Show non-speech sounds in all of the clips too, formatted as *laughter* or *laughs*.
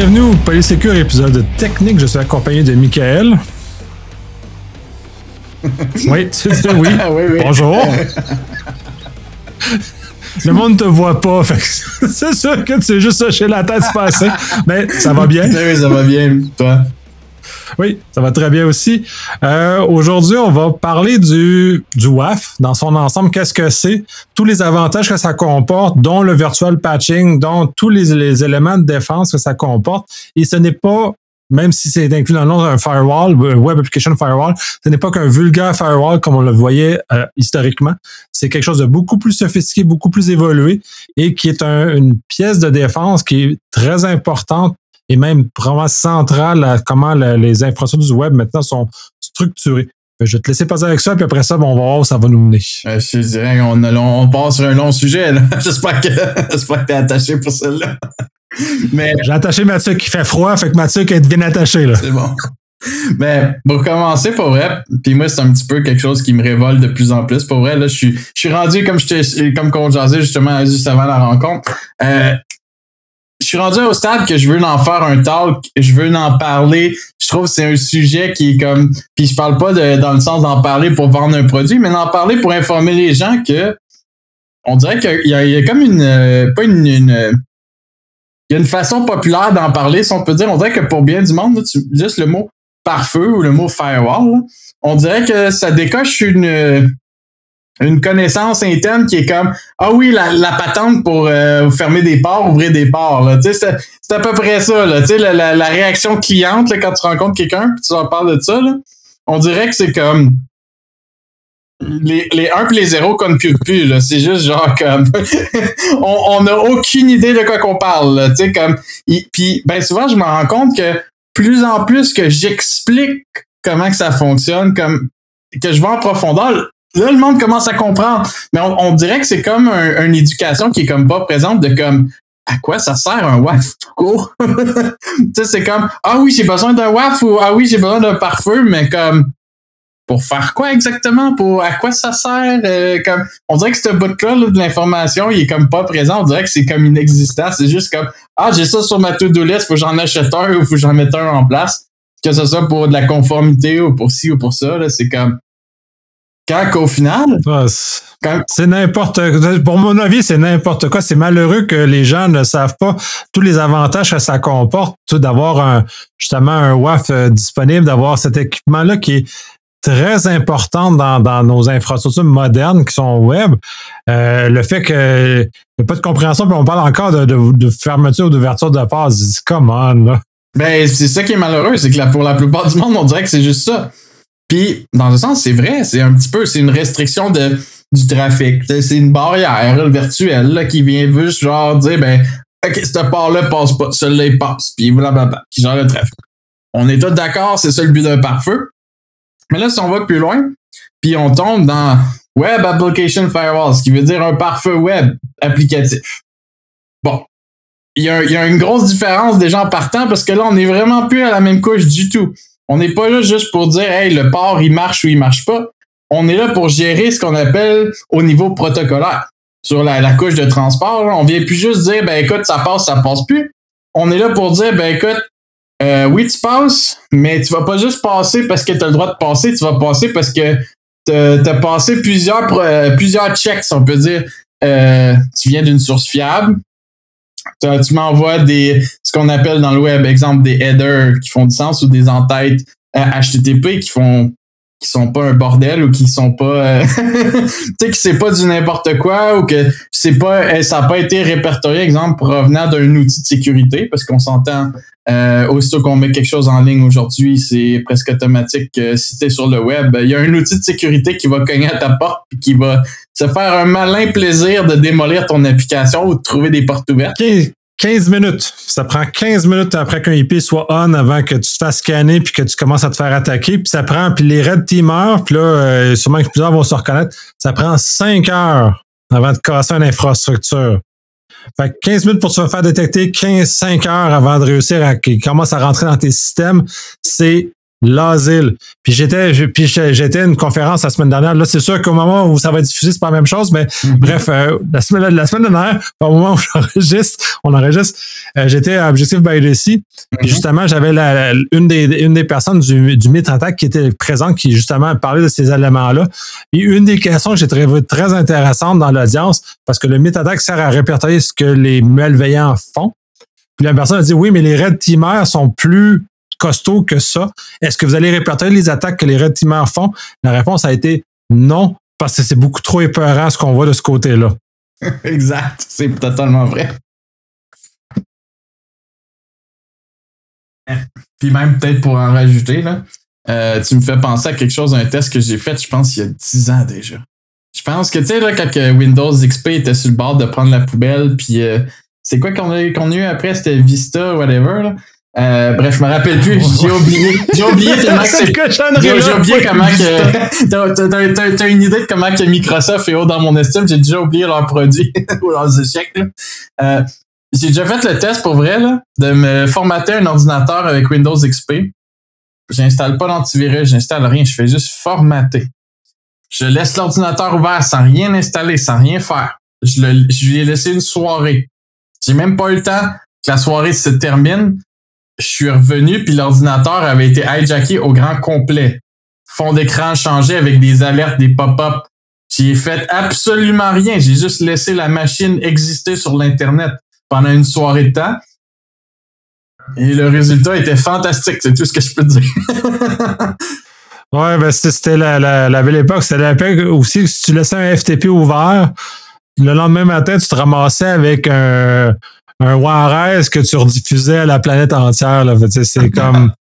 Bienvenue au Polysecure épisode technique. Je suis accompagné de Michael. *laughs* oui, tu dis oui. Oui, oui. Bonjour. *laughs* Le monde te voit pas. *laughs* C'est sûr que tu es juste chez la tête se passer. Mais ça va bien? Oui, ça va bien, toi? Oui, ça va très bien aussi. Euh, Aujourd'hui, on va parler du, du WAF dans son ensemble. Qu'est-ce que c'est? Tous les avantages que ça comporte, dont le virtual patching, dont tous les, éléments de défense que ça comporte. Et ce n'est pas, même si c'est inclus dans le nom d'un firewall, un Web Application Firewall, ce n'est pas qu'un vulgaire firewall comme on le voyait euh, historiquement. C'est quelque chose de beaucoup plus sophistiqué, beaucoup plus évolué et qui est un- une pièce de défense qui est très importante et même vraiment centrale à comment la- les infrastructures du web maintenant sont structurées. Je vais te laisser passer avec ça, puis après ça, bon, on va voir où ça va nous mener. Euh, je te dirais qu'on on passe sur un long sujet. *laughs* J'espère que *laughs* j'espère que t'es attaché pour celle-là. *laughs* Mais J'ai attaché Mathieu qui fait froid, fait que Mathieu qui est bien attaché. Là. c'est bon. Mais pour commencer, pour vrai, puis moi, c'est un petit peu quelque chose qui me révolte de plus en plus. Pour vrai, là, je suis, je suis rendu comme je comme qu'on jasait justement juste avant la rencontre. Euh, suis rendu au stade que je veux en faire un talk, je veux en parler. Je trouve que c'est un sujet qui est comme. Puis je parle pas de, dans le sens d'en parler pour vendre un produit, mais d'en parler pour informer les gens que on dirait qu'il y a, comme une. euh, Pas une. une il y a une façon populaire d'en parler, si on peut dire. On dirait que pour bien du monde, juste le mot pare-feu ou le mot firewall, on dirait que ça décoche une, une connaissance interne qui est comme Ah oui, la, la patente pour euh, fermer des ports, ouvrir des ports. C'est à peu près ça. Là. La, la, la réaction cliente là, quand tu rencontres quelqu'un puis tu leur parles de ça, là, on dirait que c'est comme les, les 1 et les 0 qu'on ne pue plus. là. C'est juste genre comme *laughs* on n'a aucune idée de quoi qu'on parle. Tu sais, comme Puis ben souvent, je me rends compte que plus en plus que j'explique comment que ça fonctionne, comme que je vais en profondeur, là, le monde commence à comprendre. Mais on, on dirait que c'est comme un- une éducation qui est comme pas présente de comme à quoi ça sert un WAF tout *laughs* court? tu sais, c'est comme Ah oui, j'ai besoin d'un WAF ou Ah oui, j'ai besoin d'un pare-feu, mais comme pour faire quoi exactement? Pour à quoi ça sert? Euh, comme on dirait que ce bout-là là, de l'information, il est comme pas présent. On dirait que c'est comme inexistant. C'est juste comme Ah, j'ai ça sur ma to-do list, faut que j'en achète un ou faut que j'en mette un en place. Que ce soit pour de la conformité ou pour ci ou pour ça. là, C'est comme quand qu'au final, Ah, c'est- n'importe Pour mon avis, c'est n'importe quoi. C'est malheureux que les gens ne savent pas tous les avantages que ça comporte, tout d'avoir un, justement un WAF euh, disponible, d'avoir cet équipement-là qui est très important dans, dans nos infrastructures modernes qui sont web. Euh, le fait que n'y a pas de compréhension, puis on parle encore de, de, de fermeture ou d'ouverture de passe. Come on, là. Ben, c'est ça qui est malheureux, c'est que la- pour la plupart du monde, on dirait que c'est juste ça. Puis, dans un sens, c'est vrai, c'est un petit peu, c'est une restriction de, du trafic. C'est une barrière virtuelle là, qui vient juste genre dire, ben, OK, cette part-là passe pas, celui-là, il passe, puis blablabla, qui gère le trafic. On est tous d'accord, c'est ça le but d'un pare-feu. Mais là, si on va plus loin, puis on tombe dans Web Application Firewall, ce qui veut dire un pare-feu web applicatif. Bon, il y, a, y a une grosse différence déjà en partant parce que là, on n'est vraiment plus à la même couche du tout. On n'est pas là juste pour dire, hey, le port, il marche ou il marche pas. On est là pour gérer ce qu'on appelle au niveau protocolaire. Sur la, la couche de transport, là, on vient plus juste dire, ben écoute, ça passe, ça passe plus. On est là pour dire, ben écoute, euh, oui, tu passes, mais tu vas pas juste passer parce que tu as le droit de passer, tu vas passer parce que tu as passé plusieurs, euh, plusieurs checks, on peut dire. Euh, tu viens d'une source fiable, tu, m'envoies des ce qu'on appelle dans le web, exemple des headers qui font du sens ou des entêtes HTTP qui font qui sont pas un bordel ou qui sont pas euh, *laughs* tu sais que c'est pas du n'importe quoi ou que c'est pas euh, ça n'a pas été répertorié exemple provenant d'un outil de sécurité parce qu'on s'entend euh, aussitôt qu'on met quelque chose en ligne aujourd'hui c'est presque automatique que si tu es sur le web il y a un outil de sécurité qui va cogner à ta porte et qui va se faire un malin plaisir de démolir ton application ou de trouver des portes ouvertes 15, 15 minutes. Ça prend 15 minutes après qu'un IP soit on avant que tu te fasses scanner puis que tu commences à te faire attaquer. Puis ça prend, puis les red teamers, puis là, euh, sûrement que plusieurs vont se reconnaître, ça prend 5 heures avant de casser une infrastructure. Fait que 15 minutes pour se faire détecter, 15, 5 heures avant de réussir à qu'ils commencent à rentrer dans tes systèmes, c'est l'asile. Puis j'étais, puis j'étais à une conférence la semaine dernière. Là, c'est sûr qu'au moment où ça va être diffusé, c'est pas la même chose, mais mm-hmm. bref, euh, la semaine, la semaine dernière, au moment où j'enregistre, on enregistre, euh, j'étais à Objectif by Puis mm-hmm. justement, j'avais la, une des une des personnes du, du Mitre Attack qui était présente, qui justement parlait de ces éléments-là. Et une des questions que j'ai trouvé très intéressante dans l'audience, parce que le Myth Attack sert à répertorier ce que les malveillants font. Puis la personne a dit oui, mais les Red Teamers sont plus costaud que ça. Est-ce que vous allez répertorier les attaques que les Red font? La réponse a été non, parce que c'est beaucoup trop épeurant ce qu'on voit de ce côté-là. *laughs* exact, c'est totalement vrai. Puis même peut-être pour en rajouter, là, euh, tu me fais penser à quelque chose, un test que j'ai fait, je pense, il y a 10 ans déjà. Je pense que, tu sais, là, quand Windows XP était sur le bord de prendre la poubelle, puis euh, c'est quoi qu'on a, qu'on a eu après? C'était Vista, whatever, là. Euh, bref, je me rappelle plus. *laughs* J'ai oublié. J'ai oublié *laughs* comment c'est. J'ai oublié comment que. T'as une idée de comment que Microsoft est haut dans mon estime? J'ai déjà oublié leurs produits *laughs* ou leurs échecs. Euh, j'ai déjà fait le test pour vrai là, de me formater un ordinateur avec Windows XP. J'installe pas d'antivirus, j'installe rien, je fais juste formater. Je laisse l'ordinateur ouvert sans rien installer, sans rien faire. Je, le, je lui ai laissé une soirée. J'ai même pas eu le temps que la soirée se termine je suis revenu, puis l'ordinateur avait été hijacké au grand complet. Fond d'écran changé avec des alertes, des pop-up. J'ai fait absolument rien. J'ai juste laissé la machine exister sur l'Internet pendant une soirée de temps. Et le résultat était fantastique, c'est tout ce que je peux dire. *laughs* ouais, ben c'était la, la, la, belle époque. C'était l'époque aussi si tu laissais un FTP ouvert, le lendemain matin, tu te ramassais avec un, un Juarez que tu rediffusais à la planète entière. Là. C'est *laughs* comme.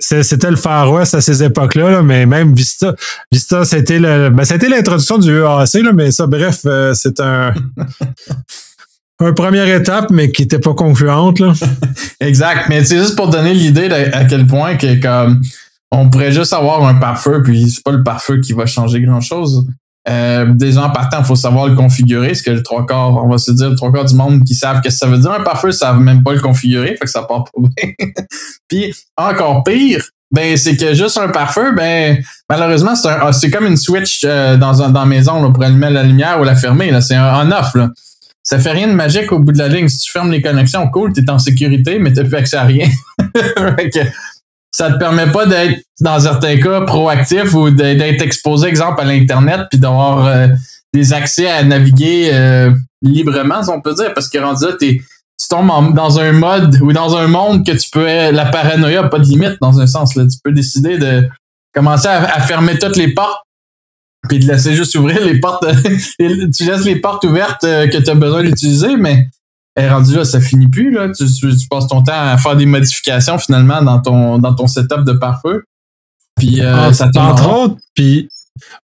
C'était le Far West à ces époques-là, mais même Vista. Vista, c'était le. Ben, c'était l'introduction du EAC, là, mais ça, bref, euh, c'est un. *laughs* un première étape, mais qui n'était pas concluante. Là. *laughs* exact. Mais c'est juste pour donner l'idée à quel point que comme on pourrait juste avoir un pare-feu, puis c'est pas le pare-feu qui va changer grand-chose. Euh, des gens partant, il faut savoir le configurer, ce que le trois quarts, on va se dire, le trois quarts du monde qui savent que ça veut dire un pare-feu, savent même pas le configurer, fait que ça part pas bien. *laughs* Puis encore pire, ben c'est que juste un pare-feu, ben malheureusement c'est ah, comme une switch euh, dans dans la maison pour allumer la lumière ou la fermer c'est un on-off là. Ça fait rien de magique au bout de la ligne. Si tu fermes les connexions, cool, t'es en sécurité, mais t'as plus accès à rien. *laughs* ça te permet pas d'être, dans certains cas, proactif ou d'être exposé, exemple, à l'Internet, puis d'avoir euh, des accès à naviguer euh, librement, si on peut dire, parce que rendu là, tu tombes dans un mode ou dans un monde que tu peux. La paranoïa n'a pas de limite, dans un sens. Là. Tu peux décider de commencer à, fermer toutes les portes puis de laisser juste ouvrir les portes. *laughs* tu laisses les portes ouvertes euh, que tu as besoin d'utiliser, mais est rendu là, ça finit plus. Là. Tu, passes ton temps à faire des modifications finalement dans ton, dans ton setup de pare-feu. Puis euh, ah, ça Entre autres, puis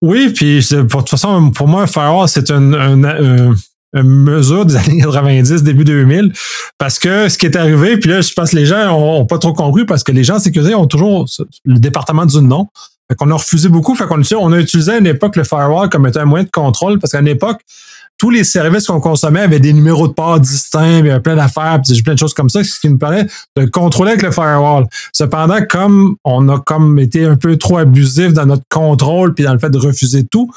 oui, puis pour, de toute façon, pour moi, un firewall, c'est une, mesure des *laughs* années 90, début 2000. Parce que ce qui est arrivé, puis là, je pense que les gens ont, pas trop compris parce que les gens sécurisés ont toujours le département du nom. Fait qu'on a refusé beaucoup. Fait qu'on on a utilisé à une époque le firewall comme étant un moyen de contrôle parce qu'à une époque, tous les services qu'on consommait avaient des numéros de port distincts, il y avait plein d'affaires, plein de choses comme ça, ce qui nous permet de contrôler avec le firewall. Cependant, comme on a comme été un peu trop abusif dans notre contrôle puis dans le fait de refuser tout,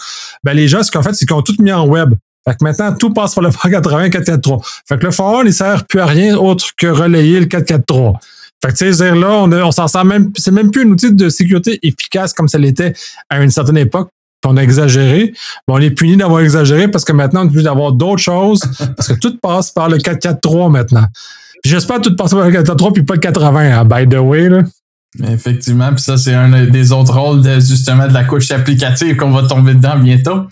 ben les gens, ce qu'on fait, c'est qu'ils ont tout mis en web. Fait que maintenant, tout passe par le *laughs* 480 443. Fait que le firewall, il sert plus à rien autre que relayer le 443. Fait que, tu sais, là, on, on s'en sert même, c'est même plus un outil de sécurité efficace comme ça l'était à une certaine époque on a exagéré. on est puni d'avoir exagéré parce que maintenant, on est obligé d'avoir d'autres choses parce que tout passe par le 443 maintenant. J'espère que tout passe par le 443 puis pas le 80, hein, by the way. Là. Effectivement, puis ça, c'est un des autres rôles de, justement de la couche applicative qu'on va tomber dedans bientôt.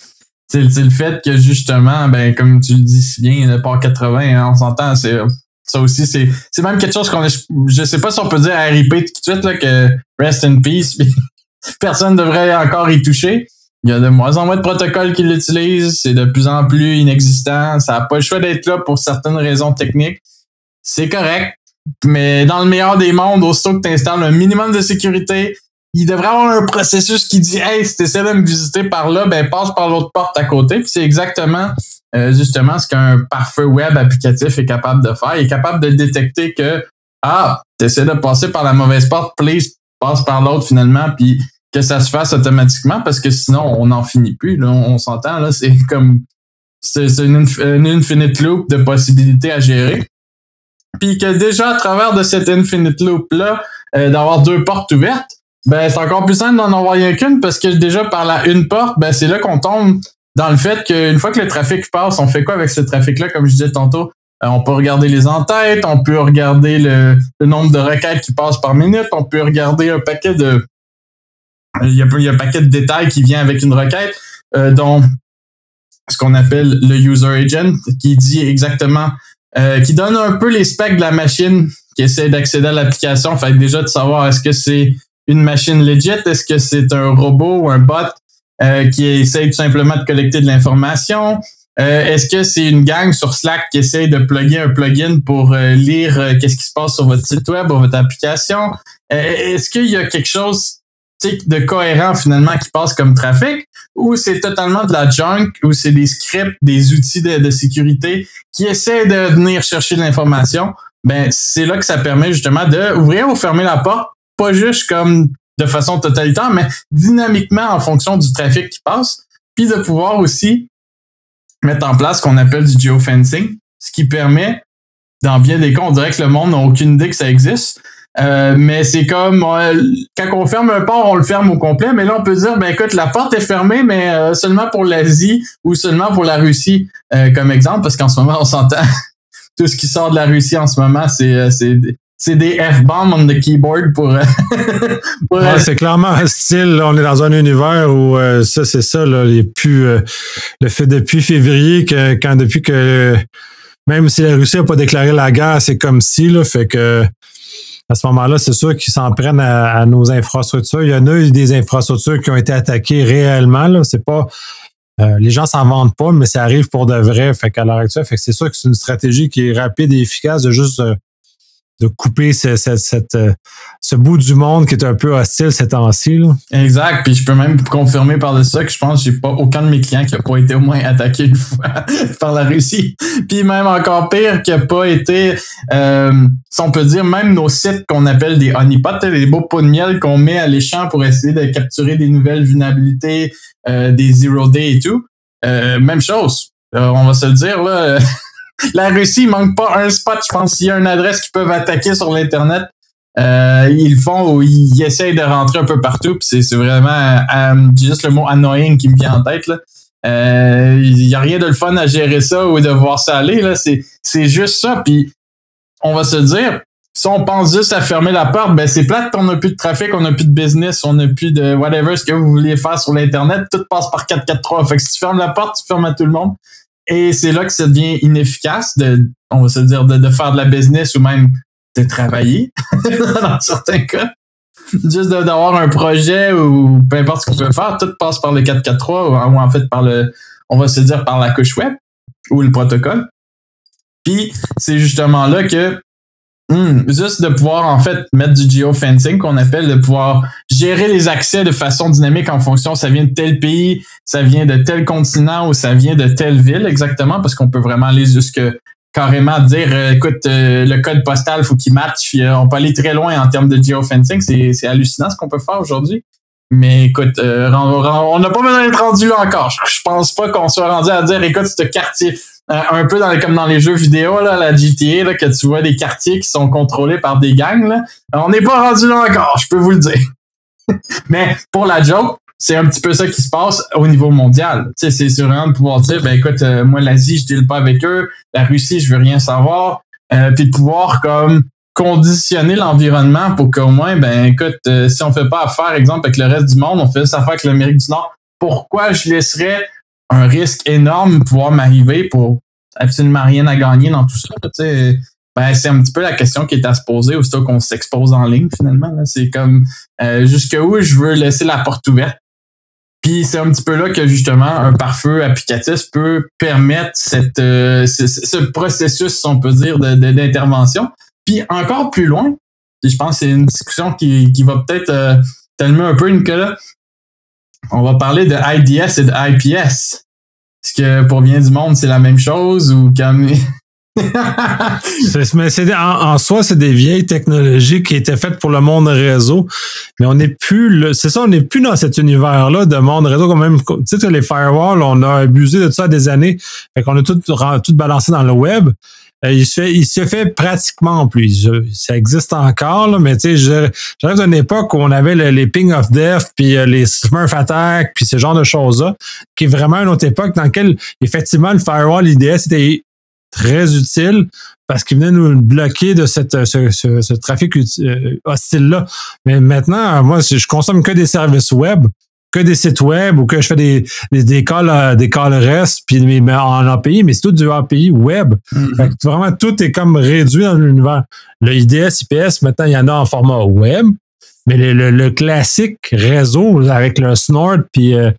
C'est le fait que justement, ben, comme tu le dis si bien, le port 80, hein, on s'entend, c'est ça aussi, c'est, c'est même quelque chose qu'on je sais pas si on peut dire à RIP tout de suite, là, que rest in peace, *laughs* personne ne devrait encore y toucher. Il y a de moins en moins de protocoles qui l'utilisent, c'est de plus en plus inexistant, ça n'a pas le choix d'être là pour certaines raisons techniques. C'est correct, mais dans le meilleur des mondes, aussitôt que tu installes un minimum de sécurité, il devrait avoir un processus qui dit Hey, si tu essaies de me visiter par là, ben passe par l'autre porte à côté. Puis c'est exactement euh, justement ce qu'un parfait web applicatif est capable de faire. Il est capable de détecter que Ah, tu essaies de passer par la mauvaise porte, please passe par l'autre finalement, puis que ça se fasse automatiquement parce que sinon on n'en finit plus. Là, on, s'entend, là, c'est comme c'est une, une, infinite loop de possibilités à gérer. Puis que déjà à travers de cette infinite loop-là, euh, d'avoir deux portes ouvertes, ben c'est encore plus simple d'en envoyer qu'une parce que déjà par la une porte, ben c'est là qu'on tombe dans le fait qu'une fois que le trafic passe, on fait quoi avec ce trafic-là, comme je disais tantôt? Euh, on peut regarder les entêtes, on peut regarder le, le nombre de requêtes qui passent par minute, on peut regarder un paquet de, il y, a, un paquet de détails qui vient avec une requête, euh, dont ce qu'on appelle le user agent, qui dit exactement, euh, qui donne un peu les specs de la machine qui essaie d'accéder à l'application. Fait déjà de savoir est-ce que c'est une machine legit, est-ce que c'est un robot ou un bot euh, qui essaie tout simplement de collecter de l'information. est-ce que c'est une gang sur Slack qui essaie de plugger un plugin pour lire qu'est-ce qui se passe sur votre site web ou votre application? est-ce qu'il y a quelque chose de cohérent finalement qui passe comme trafic ou c'est totalement de la junk ou c'est des scripts, des outils de, sécurité qui essaient de venir chercher de l'information, ben c'est là que ça permet justement de ouvrir ou fermer la porte, pas juste comme de façon totalitaire, mais dynamiquement en fonction du trafic qui passe, puis de pouvoir aussi mettre en place ce qu'on appelle du geofencing, ce qui permet, dans bien des cas, on dirait que le monde n'a aucune idée que ça existe, euh, mais c'est comme quand on ferme un port, on le ferme au complet. Mais là, on peut dire, ben écoute, la porte est fermée, mais euh, seulement pour l'Asie ou seulement pour la Russie, euh, comme exemple, parce qu'en ce moment, on s'entend *laughs* tout ce qui sort de la Russie en ce moment, c'est c'est des F-bombs on the keyboard pour. *laughs* pour c'est clairement un style. on est dans un univers où ça, c'est ça. Là, les plus, le fait depuis février que quand depuis que même si la Russie n'a pas déclaré la guerre, c'est comme si là, fait que à ce moment-là, c'est sûr qu'ils s'en prennent à, nos infrastructures. Il y en a eu des infrastructures qui ont été attaquées réellement. C'est pas. Euh, les gens s'en vendent pas, mais ça arrive pour de vrai. Fait qu'à l'heure actuelle, fait que c'est sûr que c'est une stratégie qui est rapide et efficace de juste euh, de couper ce, cette, euh, ce bout du monde qui est un peu hostile ces temps-ci. Exact. Puis je peux même confirmer par de ça que je pense que j'ai pas aucun de mes clients qui a pas été au moins attaqué une fois *laughs* par la Russie. Puis même encore pire, qui a pas été, euh, si on peut dire, même nos sites qu'on appelle des honeypots, les beaux pots de miel qu'on met à l'échange pour essayer de capturer des nouvelles vulnérabilités, euh, des zero day et tout. Euh, même chose. on va se le dire là. *laughs* la Russie, il manque pas un spot. Je pense qu'il y a une adresse qu'ils peuvent attaquer sur l'Internet. Euh, ils le font ou ils essayent de rentrer un peu partout. C'est vraiment euh, juste le mot annoying qui me vient en tête. Euh, il n'y a rien de le fun à gérer ça ou de voir ça aller. C'est juste ça. Puis on va se dire, si on pense juste à fermer la porte, ben c'est plate qu'on n'a plus de trafic, on n'a plus de business, on n'a plus de whatever ce que vous vouliez faire sur l'Internet. Tout passe par 443. Fait que si tu fermes la porte, tu fermes à tout le monde. Et c'est là que ça devient inefficace de, on va se dire, de, faire de la business ou même de travailler, *laughs* dans certains cas. Juste d'avoir un projet ou peu importe ce qu'on peut faire, tout passe par le 443 ou, en fait par le, on va se dire par la couche web ou le protocole. Puis c'est justement là que Hmm, juste de pouvoir en fait mettre du geofencing qu'on appelle, de pouvoir gérer les accès de façon dynamique en fonction ça vient de tel pays, ça vient de tel continent ou ça vient de telle ville exactement, parce qu'on peut vraiment aller jusque carrément dire euh, écoute euh, le code postal faut qu'il matche euh, on peut aller très loin en termes de geofencing c'est c'est hallucinant ce qu'on peut faire aujourd'hui. Mais écoute on n'a pas besoin d'être rendu encore. Je, pense pas qu'on soit rendu à dire écoute ce quartier euh, un peu dans, comme dans les jeux vidéo, là, la GTA, là, que tu vois des quartiers qui sont contrôlés par des gangs. Là. On n'est pas rendu là encore, je peux vous le dire. *laughs* Mais pour la joke, c'est un petit peu ça qui se passe au niveau mondial. C'est vraiment de pouvoir dire, ben écoute, euh, moi l'Asie, je deal pas avec eux, la Russie, je veux rien savoir, euh, puis de pouvoir comme conditionner l'environnement pour qu'au moins, ben écoute, euh, si on fait pas affaire, exemple, avec le reste du monde, on fait ça affaire avec l'Amérique du Nord, pourquoi je laisserais un risque énorme pouvoir m'arriver pour absolument rien à gagner dans tout ça. Ben, c'est un petit peu la question qui est à se poser aussitôt qu'on s'expose en ligne finalement. C'est comme euh, jusqu'où je veux laisser la porte ouverte. Puis c'est un petit peu là que justement un pare-feu applicatif peut permettre cette, euh, ce, processus, on peut dire, d'intervention. Puis encore plus loin, je pense que c'est une discussion qui, qui va peut-être euh, un peu, Nicolas, on va parler de IDS et de IPS. Est-ce que pour bien du monde, c'est la même chose ou comme *laughs* mais c'est en, soi, c'est des vieilles technologies qui étaient faites pour le monde réseau. Mais on n'est plus, c'est ça, on n'est plus dans cet univers-là de monde réseau. Quand même, tu sais, les firewalls, on a abusé de ça des années. Fait qu'on a tout, tout balancé dans le web. Euh, il se fait, il se fait pratiquement plus. Ça existe encore, là, mais tu sais, j'arrive d'une époque où on avait les ping of death, puis euh, les smurf attack, puis ce genre de choses-là, qui est vraiment une autre époque dans laquelle, effectivement, le firewall IDS était très utile parce qu'il venait nous bloquer de cette, ce, ce, trafic euh, hostile-là. Mais maintenant, moi, je consomme que des services web que des sites web ou que je fais des, des, des calls, euh, des calls REST puis mais en API, mais c'est tout du API web. Mm-hmm. vraiment, tout est comme réduit dans l'univers. Le IDS, IPS, maintenant, il y en a en format web, mais le, le, classique réseau avec le snort puis euh,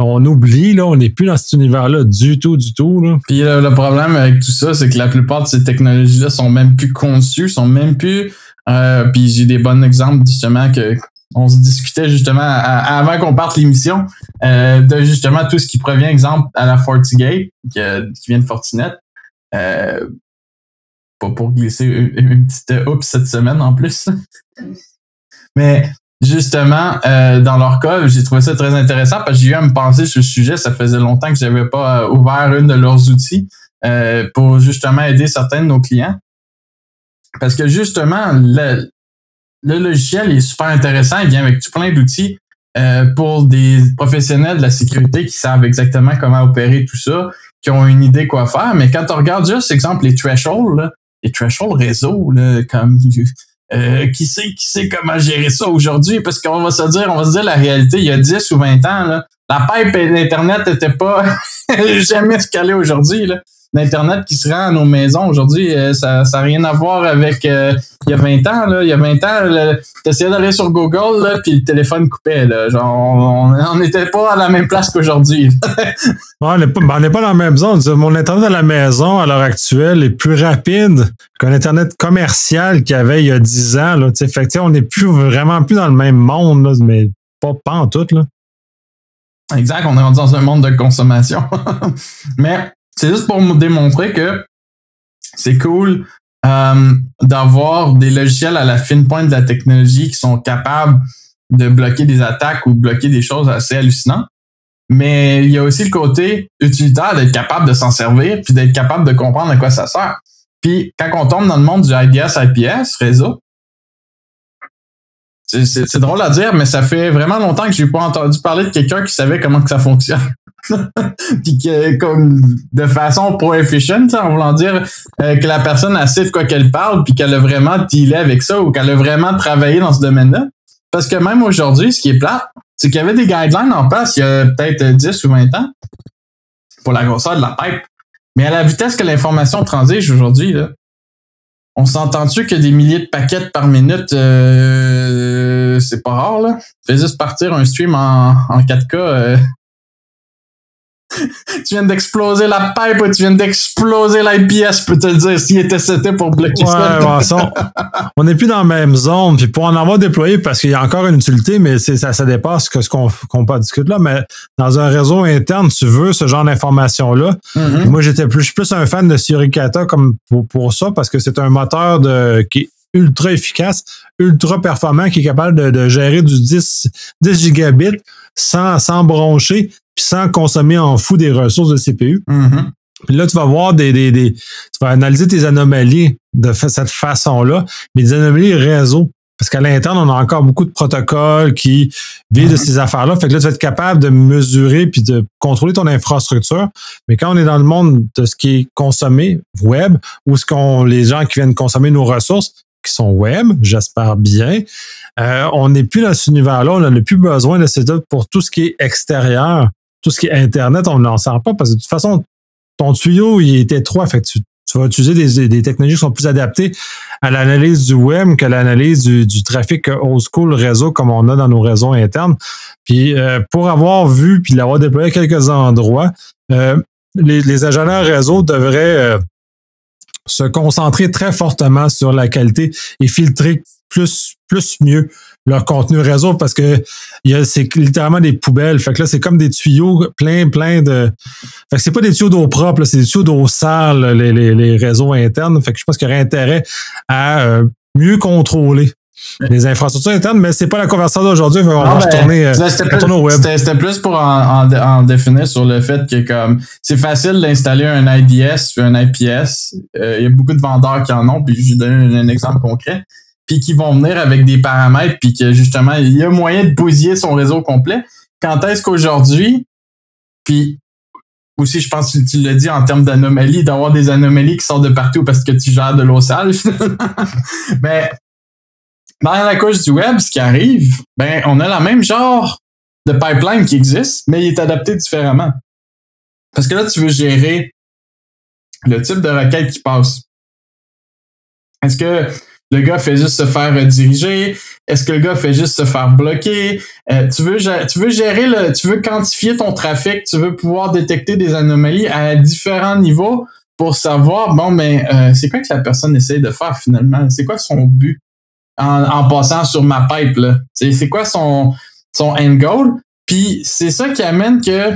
on oublie, là, on n'est plus dans cet univers-là du tout, du tout. Là. Puis le problème avec tout ça, c'est que la plupart de ces technologies-là sont même plus conçues, sont même plus. Euh, puis j'ai des bons exemples justement que on se discutait justement avant qu'on parte l'émission euh, de justement tout ce qui provient, exemple, à la FortiGate, qui, qui vient de Fortinet. Euh, pas pour glisser une, petite oups cette semaine en plus. *laughs* Mais justement, euh, dans leur cas, j'ai trouvé ça très intéressant parce que j'ai eu à me penser sur le sujet. Ça faisait longtemps que j'avais pas ouvert une de leurs outils pour justement aider certains de nos clients. Parce que justement, le, le logiciel est super intéressant. Il vient avec tout plein d'outils euh, pour des professionnels de la sécurité qui savent exactement comment opérer tout ça, qui ont une idée quoi faire. Mais quand on regarde juste, exemple, les thresholds, les thresholds réseau, là, comme *laughs* euh, qui sait qui sait comment gérer ça aujourd'hui? Parce qu'on va se dire, on va se dire la réalité, il y a 10 ou 20 ans, là, la pipe et l'Internet n'étaient pas *laughs* jamais scalé aujourd'hui. Là l'Internet qui se rend à nos maisons aujourd'hui, euh, ça n'a rien à voir avec euh, il y a 20 ans. Là. Il y a 20 ans, tu essayais d'aller sur Google, là, puis le téléphone coupait. Là. Genre, on n'était pas à la même place qu'aujourd'hui. *laughs* on n'est pas, ben, pas dans la même zone. Mon Internet à la maison, à l'heure actuelle, est plus rapide qu'un Internet commercial qu'il y avait il y a 10 ans. Là. Fait on n'est plus vraiment plus dans le même monde, là, mais pas, pas en tout. Là. Exact, on est rendu dans un monde de consommation. *laughs* mais c'est juste pour me démontrer que c'est cool euh, d'avoir des logiciels à la fine pointe de la technologie qui sont capables de bloquer des attaques ou bloquer des choses assez hallucinantes. Mais il y a aussi le côté utilitaire d'être capable de s'en servir puis d'être capable de comprendre à quoi ça sert. Puis quand on tombe dans le monde du IDS, IPS, réseau, c'est drôle à dire, mais ça fait vraiment longtemps que j'ai pas entendu parler de quelqu'un qui savait comment que ça fonctionne. *laughs* puis que comme de façon pro efficient, en voulant dire euh, que la personne a sait de quoi qu'elle parle, puis qu'elle a vraiment dealé avec ça ou qu'elle a vraiment travaillé dans ce domaine-là. Parce que même aujourd'hui, ce qui est plat, c'est qu'il y avait des guidelines en place il y a peut-être 10 ou 20 ans pour la grosseur de la pipe. Mais à la vitesse que l'information transige aujourd'hui, là, on s'entend-tu que des milliers de paquets par minute, euh, c'est pas rare, là? Fais juste partir un stream en, en 4K, *laughs* tu viens d'exploser la pipe ou tu viens d'exploser l'IPS, peux te le dire, s'il était seté pour bloquer ça. on n'est plus dans la même zone. Puis pour en avoir déployé, parce qu'il y a encore une utilité, mais ça, ça dépasse que ce qu'on qu'on discute là. Mais dans un réseau interne, tu veux ce genre d'informations-là. Mm-hmm. Moi, j'étais plus, je suis plus un fan de Suricata comme pour, pour ça, parce que c'est un moteur de, qui est ultra efficace, ultra performant, qui est capable de, gérer du 10, 10 gigabits sans, sans broncher, puis sans consommer en fou des ressources de CPU. Mm-hmm. Puis là, tu vas voir des, des, des, Tu vas analyser tes anomalies de cette façon-là, mais des anomalies réseau. Parce qu'à l'interne, on a encore beaucoup de protocoles qui vivent de mm-hmm. ces affaires-là. Fait que là, tu vas être capable de mesurer puis de contrôler ton infrastructure. Mais quand on est dans le monde de ce qui est consommé web, ou ce qu'on les gens qui viennent consommer nos ressources, qui sont web, j'espère bien, euh, on n'est plus dans cet univers-là. On n'a plus besoin de ces pour tout ce qui est extérieur tout ce qui est Internet, on n'en sert pas parce que de toute façon, ton tuyau, il est étroit. Fait que tu, vas utiliser des, technologies qui sont plus adaptées à l'analyse du web que l'analyse du, trafic old school réseau comme on a dans nos réseaux internes. Puis euh, pour avoir vu puis l'avoir déployé à quelques endroits, euh, les, les, ingénieurs réseau devraient euh, se concentrer très fortement sur la qualité et filtrer plus, plus mieux leur contenu réseau parce que c'est littéralement des poubelles. Fait que là, c'est comme des tuyaux plein, plein de. Fait que c'est pas des tuyaux d'eau propre, c'est des tuyaux d'eau sale, les, les, les, réseaux internes. Fait que je pense qu'il y aurait intérêt à euh, mieux contrôler les infrastructures internes, mais c'est pas la conversation d'aujourd'hui. On va retourner, euh, au web. C'était plus pour en, en, définir sur le fait que comme c'est facile d'installer un IDS ou un IPS. Euh, il y a beaucoup de vendeurs qui en ont, puis je vais donner un, exemple concret. Puis qui vont venir avec des paramètres, puis que justement, il y a moyen de bousiller son réseau complet. Quand est-ce qu'aujourd'hui, puis aussi, je pense que tu l'as dit en termes d'anomalies, d'avoir des anomalies qui sortent de partout parce que tu gères de l'eau sale. *laughs* Mais dans la couche du web, ce qui arrive, ben, on a la même genre de pipeline qui existe, mais il est adapté différemment. Parce que là, tu veux gérer le type de requête qui passe. Est-ce que le gars fait juste se faire rediriger? Est-ce que le gars fait juste se faire bloquer? Euh, tu, veux, tu veux gérer le, tu veux quantifier ton trafic, tu veux pouvoir détecter des anomalies à différents niveaux pour savoir, bon, mais euh, c'est quoi que la personne essaie de faire finalement? C'est quoi son but? en, passant sur ma pipe. Là. C'est, quoi son, son end goal? Puis c'est ça qui amène que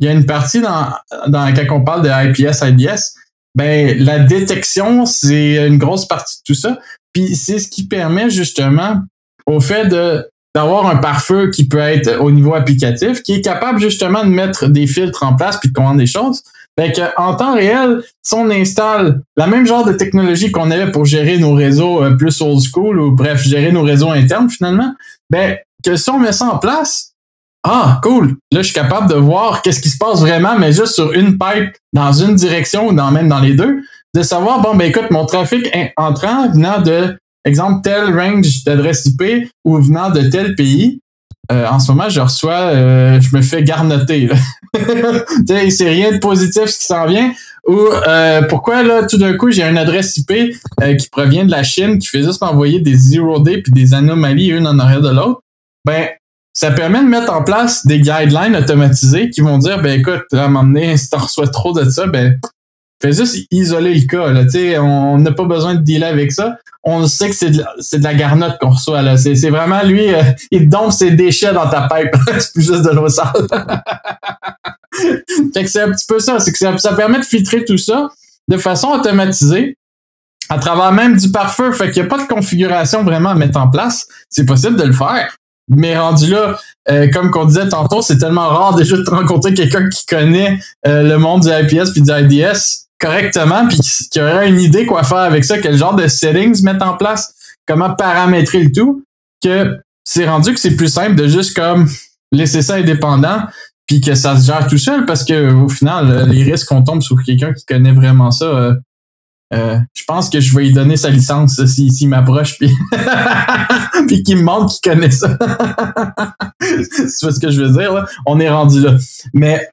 il y a une partie dans, dans quand on parle de IPS, IDS, ben la détection, c'est une grosse partie de tout ça. Puis c'est ce qui permet justement au fait de d'avoir un pare-feu qui peut être au niveau applicatif, qui est capable justement de mettre des filtres en place puis de commander des choses. Fait que, en temps réel, si on installe la même genre de technologie qu'on avait pour gérer nos réseaux euh, plus old school ou bref, gérer nos réseaux internes finalement, ben, que si on met ça en place, ah, cool, là, je suis capable de voir qu'est-ce qui se passe vraiment, mais juste sur une pipe dans une direction ou même dans les deux, de savoir, bon, ben, écoute, mon trafic entrant venant de, exemple, tel range d'adresse IP ou venant de tel pays, euh, en ce moment, je reçois, euh, je me fais garnoter. *laughs* c'est rien de positif ce qui s'en vient. Ou euh, pourquoi là, tout d'un coup, j'ai une adresse IP qui provient de la Chine qui fait juste m'envoyer des zero day puis des anomalies une en arrière de l'autre? Ben, ça permet de mettre en place des guidelines automatisés qui vont dire, ben écoute, à un moment donné, si tu reçois trop de ça, ben fais juste isoler le cas. Là, on n'a pas besoin de dealer avec ça on sait que c'est de, de, la garnotte qu'on reçoit. là. C'est vraiment lui, euh, il dompe ses déchets dans ta pipe. *laughs* c'est plus juste de l'eau sale. *laughs* fait que c'est un petit peu ça. C'est que ça, ça, permet de filtrer tout ça de façon automatisée à travers même du pare-feu. Fait qu'il n'y a pas de configuration vraiment à mettre en place. C'est possible de le faire. Mais rendu là, euh, comme qu'on disait tantôt, c'est tellement rare déjà de rencontrer quelqu'un qui connaît euh, le monde du IPS puis du IDS correctement, puis qui aurait une idée quoi faire avec ça, quel genre de settings mettre en place, comment paramétrer le tout, que c'est rendu que c'est plus simple de juste comme laisser ça indépendant, puis que ça se gère tout seul, parce que au final, les risques qu'on tombe sur quelqu'un qui connaît vraiment ça, euh, euh, je pense que je vais lui donner sa licence s'il si, m'approche puis, *laughs* puis qu'il me montre qu'il connaît ça. *laughs* c'est ce que je veux dire. Là? On est rendu là. Mais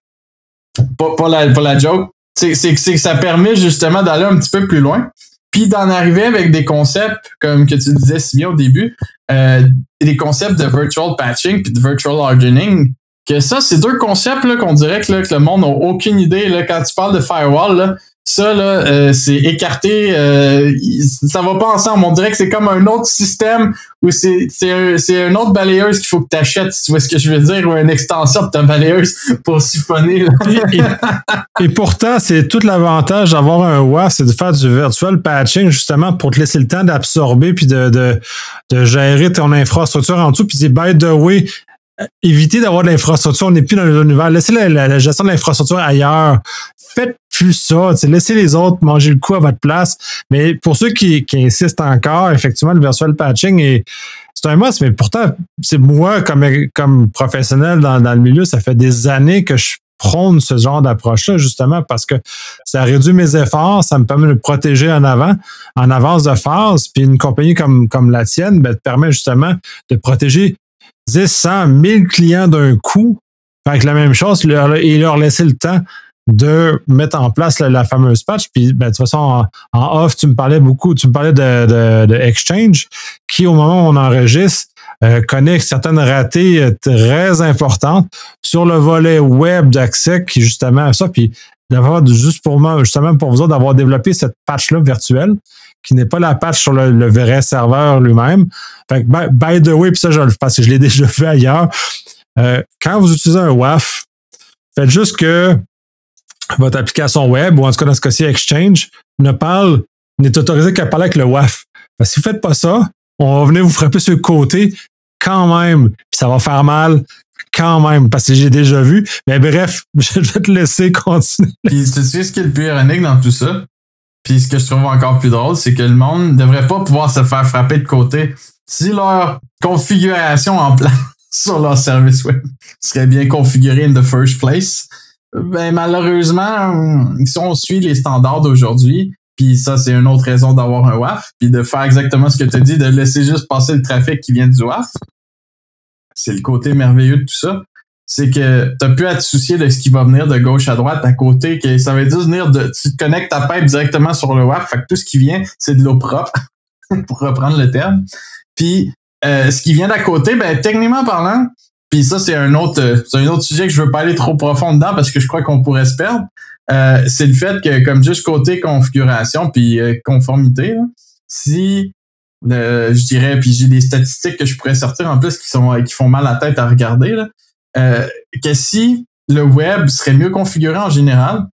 pour, la, pour la joke, c'est que ça permet justement d'aller un petit peu plus loin. Puis d'en arriver avec des concepts, comme que tu disais si bien au début, euh, des concepts de virtual patching puis de virtual hardening. Que ça, c'est deux concepts qu'on dirait que, que, le monde n'a aucune idée. Quand tu parles de firewall, ça, là, euh, c'est écarté. Euh, ça va pas ensemble. On dirait que c'est comme un autre système où c'est, c'est, un, une autre balayeuse qu'il faut que tu achètes, tu vois ce que je veux dire, ou une extension de ta balayeuse pour siphonner. Et, pourtant, c'est tout l'avantage d'avoir un WAF, c'est de faire du virtual patching, justement, pour te laisser le temps d'absorber puis de, de, de gérer ton infrastructure en dessous. Puis c'est by the way, éviter d'avoir de l'infrastructure, on n'est plus dans l'univers. Laissez la, la, gestion de l'infrastructure ailleurs. Faites plus ça. Laissez les autres manger le coup à votre place. Mais pour ceux qui, insistent encore, effectivement, le virtual patching est c'est un must, mais pourtant, c'est moi, comme, professionnel dans, le milieu, ça fait des années que je prône ce genre d'approche-là, justement, parce que ça réduit mes efforts, ça me permet de protéger en avant, en avance de phase. Puis une compagnie comme, la tienne ben, te permet justement de protéger 10, 100, 1000 clients d'un coup. Fait la même chose, leur, et leur laisser le temps de mettre en place la, fameuse patch. Puis, ben, de toute façon, en, off, tu me parlais beaucoup, tu me parlais de, de, Exchange, qui, au moment où on enregistre, euh, connaît certaines ratées très importantes sur le volet web d'accès, qui justement ça. Puis, d'avoir juste pour moi, justement pour vous autres, d'avoir développé cette patch-là virtuelle, qui n'est pas la patch sur le, vrai serveur lui-même. Fait que, by, the way, puis ça, je, parce que je l'ai *laughs* déjà fait ailleurs, euh, quand vous utilisez un WAF, faites juste que votre application web, ou en tout cas dans ce cas-ci Exchange, ne parle, n'est autorisé qu'à parler avec le WAF. Si vous ne faites pas ça, on va venir vous frapper sur le côté quand même, puis ça va faire mal quand même, parce que j'ai déjà vu. Mais bref, *laughs* je vais te laisser continuer. Puis tu sais ce qui est le plus ironique dans tout ça? Puis ce que je trouve encore plus drôle, c'est que le monde ne devrait pas pouvoir se faire frapper de côté si leur configuration en place *laughs* sur leur service web serait bien configurée in the first place. Ben, malheureusement, si on suit les standards d'aujourd'hui, puis ça, c'est une autre raison d'avoir un WAF, puis de faire exactement ce que tu dit, de laisser juste passer le trafic qui vient du WAF. C'est le côté merveilleux de tout ça. C'est que tu plus à te soucier de ce qui va venir de gauche à droite à côté, que ça veut dire venir de. Tu te connectes ta pipe directement sur le WAF, fait que tout ce qui vient, c'est de l'eau propre, *laughs* pour reprendre le terme. Puis euh, ce qui vient d'à côté, ben techniquement parlant, puis ça, c'est un autre, euh, c'est un autre sujet que je veux pas aller trop profond dedans parce que je crois qu'on pourrait se perdre. Euh, c'est le fait que, comme juste côté configuration puis euh, conformité, si je dirais, puis j'ai des statistiques que je pourrais sortir en plus qui sont qui font mal à la tête à regarder, là, que si le web serait mieux configuré en général,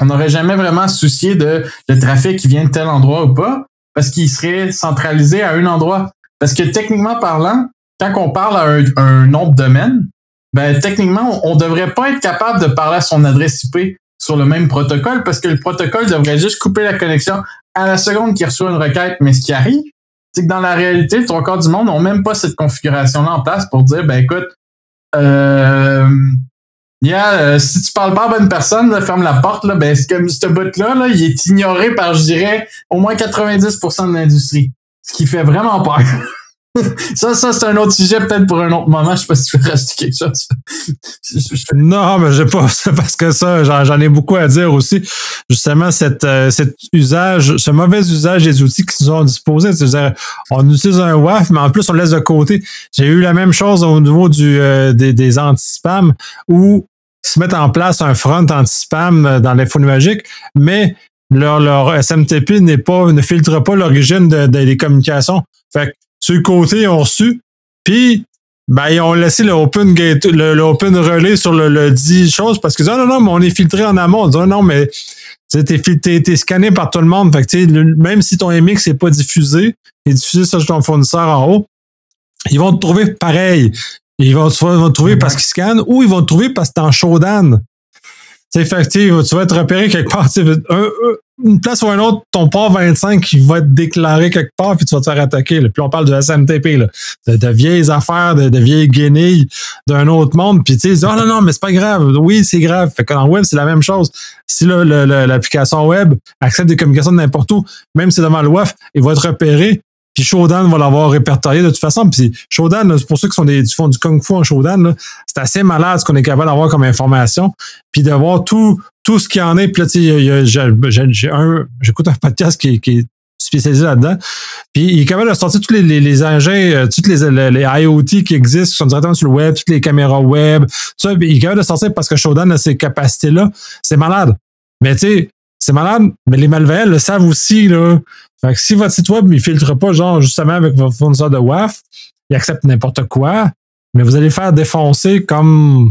on n'aurait jamais vraiment soucié de le trafic qui vient de tel endroit ou pas, parce qu'il serait centralisé à un endroit. Parce que techniquement parlant, quand on parle à un, un nom de domaine, ben techniquement, on, devrait pas être capable de parler à son adresse IP sur le même protocole parce que le protocole devrait juste couper la connexion à la seconde qu'il reçoit une requête. Mais ce qui arrive, c'est que dans la réalité, trois quarts du monde n'ont même pas cette configuration-là en place pour dire, ben écoute, euh, yeah, euh, si tu parles pas à bonne personne, ferme la porte, là, ben comme ce bot-là, là, il est ignoré par, je dirais, au moins 90% de l'industrie. Ce qui fait vraiment peur. *laughs* *laughs* ça, ça c'est un autre sujet peut-être pour un autre moment. Je sais pas si tu veux rajouter quelque chose. *laughs* non, mais j'ai pas. *laughs* Parce que ça, j'en ai beaucoup à dire aussi. Justement, cette, euh, cet usage, ce mauvais usage des outils qui sont disposés. C'est-à-dire, on utilise un WAF, mais en plus, on laisse de côté. J'ai eu la même chose au niveau du, euh, des, des anti-spam où ils se mettent en place un front anti-spam euh, dans l'info numérique, mais leur, leur SMTP n'est pas, ne filtre pas l'origine de, des communications. Fait que sur le côté, ils ont reçu. Puis, ben, ils ont laissé le open gate, le, open relais sur le, le 10 choses parce qu'ils disent, non, non, mais on est filtré en amont. On dit, non, mais t'es, es scanné par tout le monde. Fait que, même si ton MX n'est pas diffusé, il est diffusé sur ton fournisseur en haut, ils vont te trouver pareil. Ils vont, te trouver parce qu'ils scannent ou ils vont te trouver parce que t'es en showdown. C'est fait tu vas être repéré quelque part. Une place ou un autre, ton port 25 qui va être déclaré quelque part, puis tu vas te faire attaquer. Puis on parle du SMTP, là, de, vieilles affaires, de, vieilles guenilles d'un autre monde. Puis tu sais, oh non, non, mais c'est pas grave. Oui, c'est grave. Fait qu'en web, c'est la même chose. Si l'application web accepte des communications de n'importe où, même si c'est devant le WAF, il va être repéré. Puis Shodan va l'avoir répertorié de toute façon. Puis Shodan, c'est pour ceux qui sont des, font du Kung Fu en Shodan, c'est assez malade ce qu'on est capable d'avoir comme information. Puis de voir tout, tout ce qu'il y en est. Puis là, j'écoute un podcast qui, qui est spécialisé là-dedans. Puis il est capable de sortir tous les, les, les engins, euh, toutes les, les, IoT qui existent, qui sont directement sur le web, toutes les caméras web. Ça, il est capable de sortir parce que Shodan a ces capacités-là. C'est malade. Mais tu sais, c'est malade, mais les malveillants le savent aussi, là. Fait que si votre site web ne filtre pas, genre, justement, avec votre fournisseur de WAF, il accepte n'importe quoi, mais vous allez faire défoncer comme.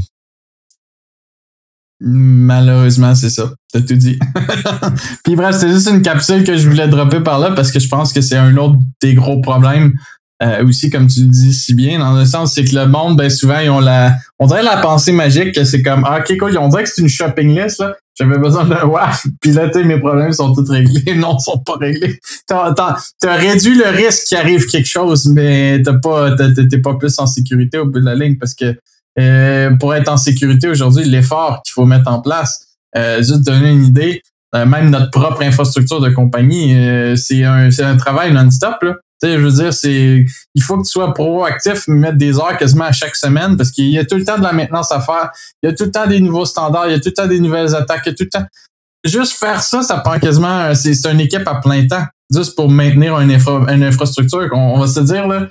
Malheureusement, c'est ça. T'as tout dit. *laughs* Puis bref, c'est juste une capsule que je voulais dropper par là parce que je pense que c'est un autre des gros problèmes euh, aussi, comme tu le dis si bien, dans le sens, c'est que le monde, ben souvent, ils ont la. On dirait la pensée magique que c'est comme ah, OK, cool, on dirait que c'est une shopping list, là. J'avais besoin d'un *laughs* WAF, puis là, mes problèmes sont tous réglés. *laughs* Non, ils sont pas réglés. T'as, as, réduit le risque qu'il arrive quelque chose, mais t'as pas, t'es pas plus en sécurité au bout de la ligne parce que euh, pour être en sécurité aujourd'hui, l'effort qu'il faut mettre en place, euh, juste donner une idée, euh, même notre propre infrastructure de compagnie, c'est un, c'est un travail non-stop. Je veux dire, c'est il faut que tu sois proactif, mettre des heures quasiment à chaque semaine parce qu'il y a tout le temps de la maintenance à faire, il y a tout le temps des nouveaux standards, il y a tout le temps des nouvelles attaques, il y a tout le temps. Juste faire ça, ça prend quasiment, c'est une équipe à plein temps, juste pour maintenir une, une infrastructure. On, va se dire là,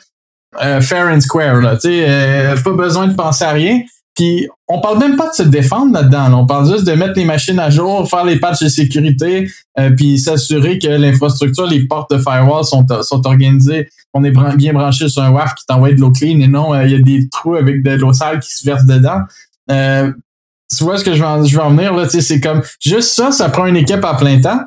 euh, fair and square là, euh, pas besoin de penser à rien. Puis on parle même pas de se défendre là-dedans. On parle juste de mettre les machines à jour, faire les patchs de sécurité, euh, puis s'assurer que l'infrastructure, les portes de firewall sont, sont organisées. On est bien branché sur un WAF qui t'envoie de l'eau clean et non, euh, il y a des trous avec de l'eau sale qui se verse dedans. Euh, tu vois ce que je vais je vais en venir là, c'est comme juste ça, ça prend une équipe à plein temps.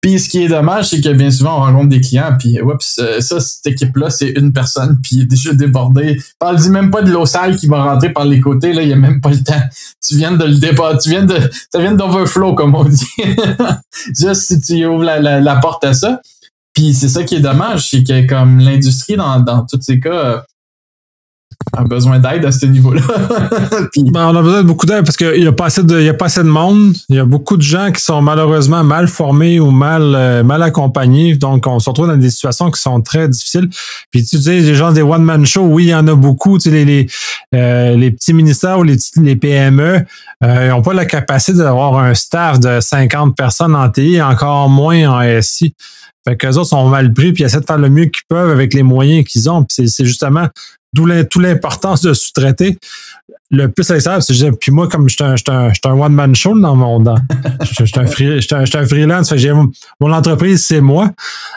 Puis ce qui est dommage, c'est que bien souvent, on rencontre des clients, puis oups, euh, ça, cette équipe-là, c'est une personne, puis il est déjà débordé. Parle dit même pas de l'eau sale qui va rentrer par les côtés, là, il n'y a même pas le temps. Tu viens de le départ, tu viens de. Ça vient d'overflow, comme on dit. *laughs* Juste si tu ouvres la, la, la porte à ça. Puis c'est ça qui est dommage, c'est que comme l'industrie, dans, dans tous ces cas, a besoin d'aide à ce niveau-là. *laughs* ben, on a besoin de beaucoup d'aide parce qu'il n'y a, pas assez de, il y a pas assez de monde. Il y a beaucoup de gens qui sont malheureusement mal formés ou mal, euh, mal accompagnés. Donc, on se retrouve dans des situations qui sont très difficiles. Puis, tu dis, les gens des one-man show, oui, il y en a beaucoup. Tu sais, les, les, euh, les petits ministères ou les, les PME euh, n'ont pas la capacité d'avoir un staff de 50 personnes en TI, encore moins en SI. Fait qu'eux autres sont mal pris puis essaient de faire le mieux qu'ils peuvent avec les moyens qu'ils ont. Puis c'est justement D'où l'importance de sous-traiter. Le plus sincère, c'est que puis moi, comme je suis un, un one-man show dans mon dans, je suis un, free, un, un, freelance, fait mon entreprise, c'est moi.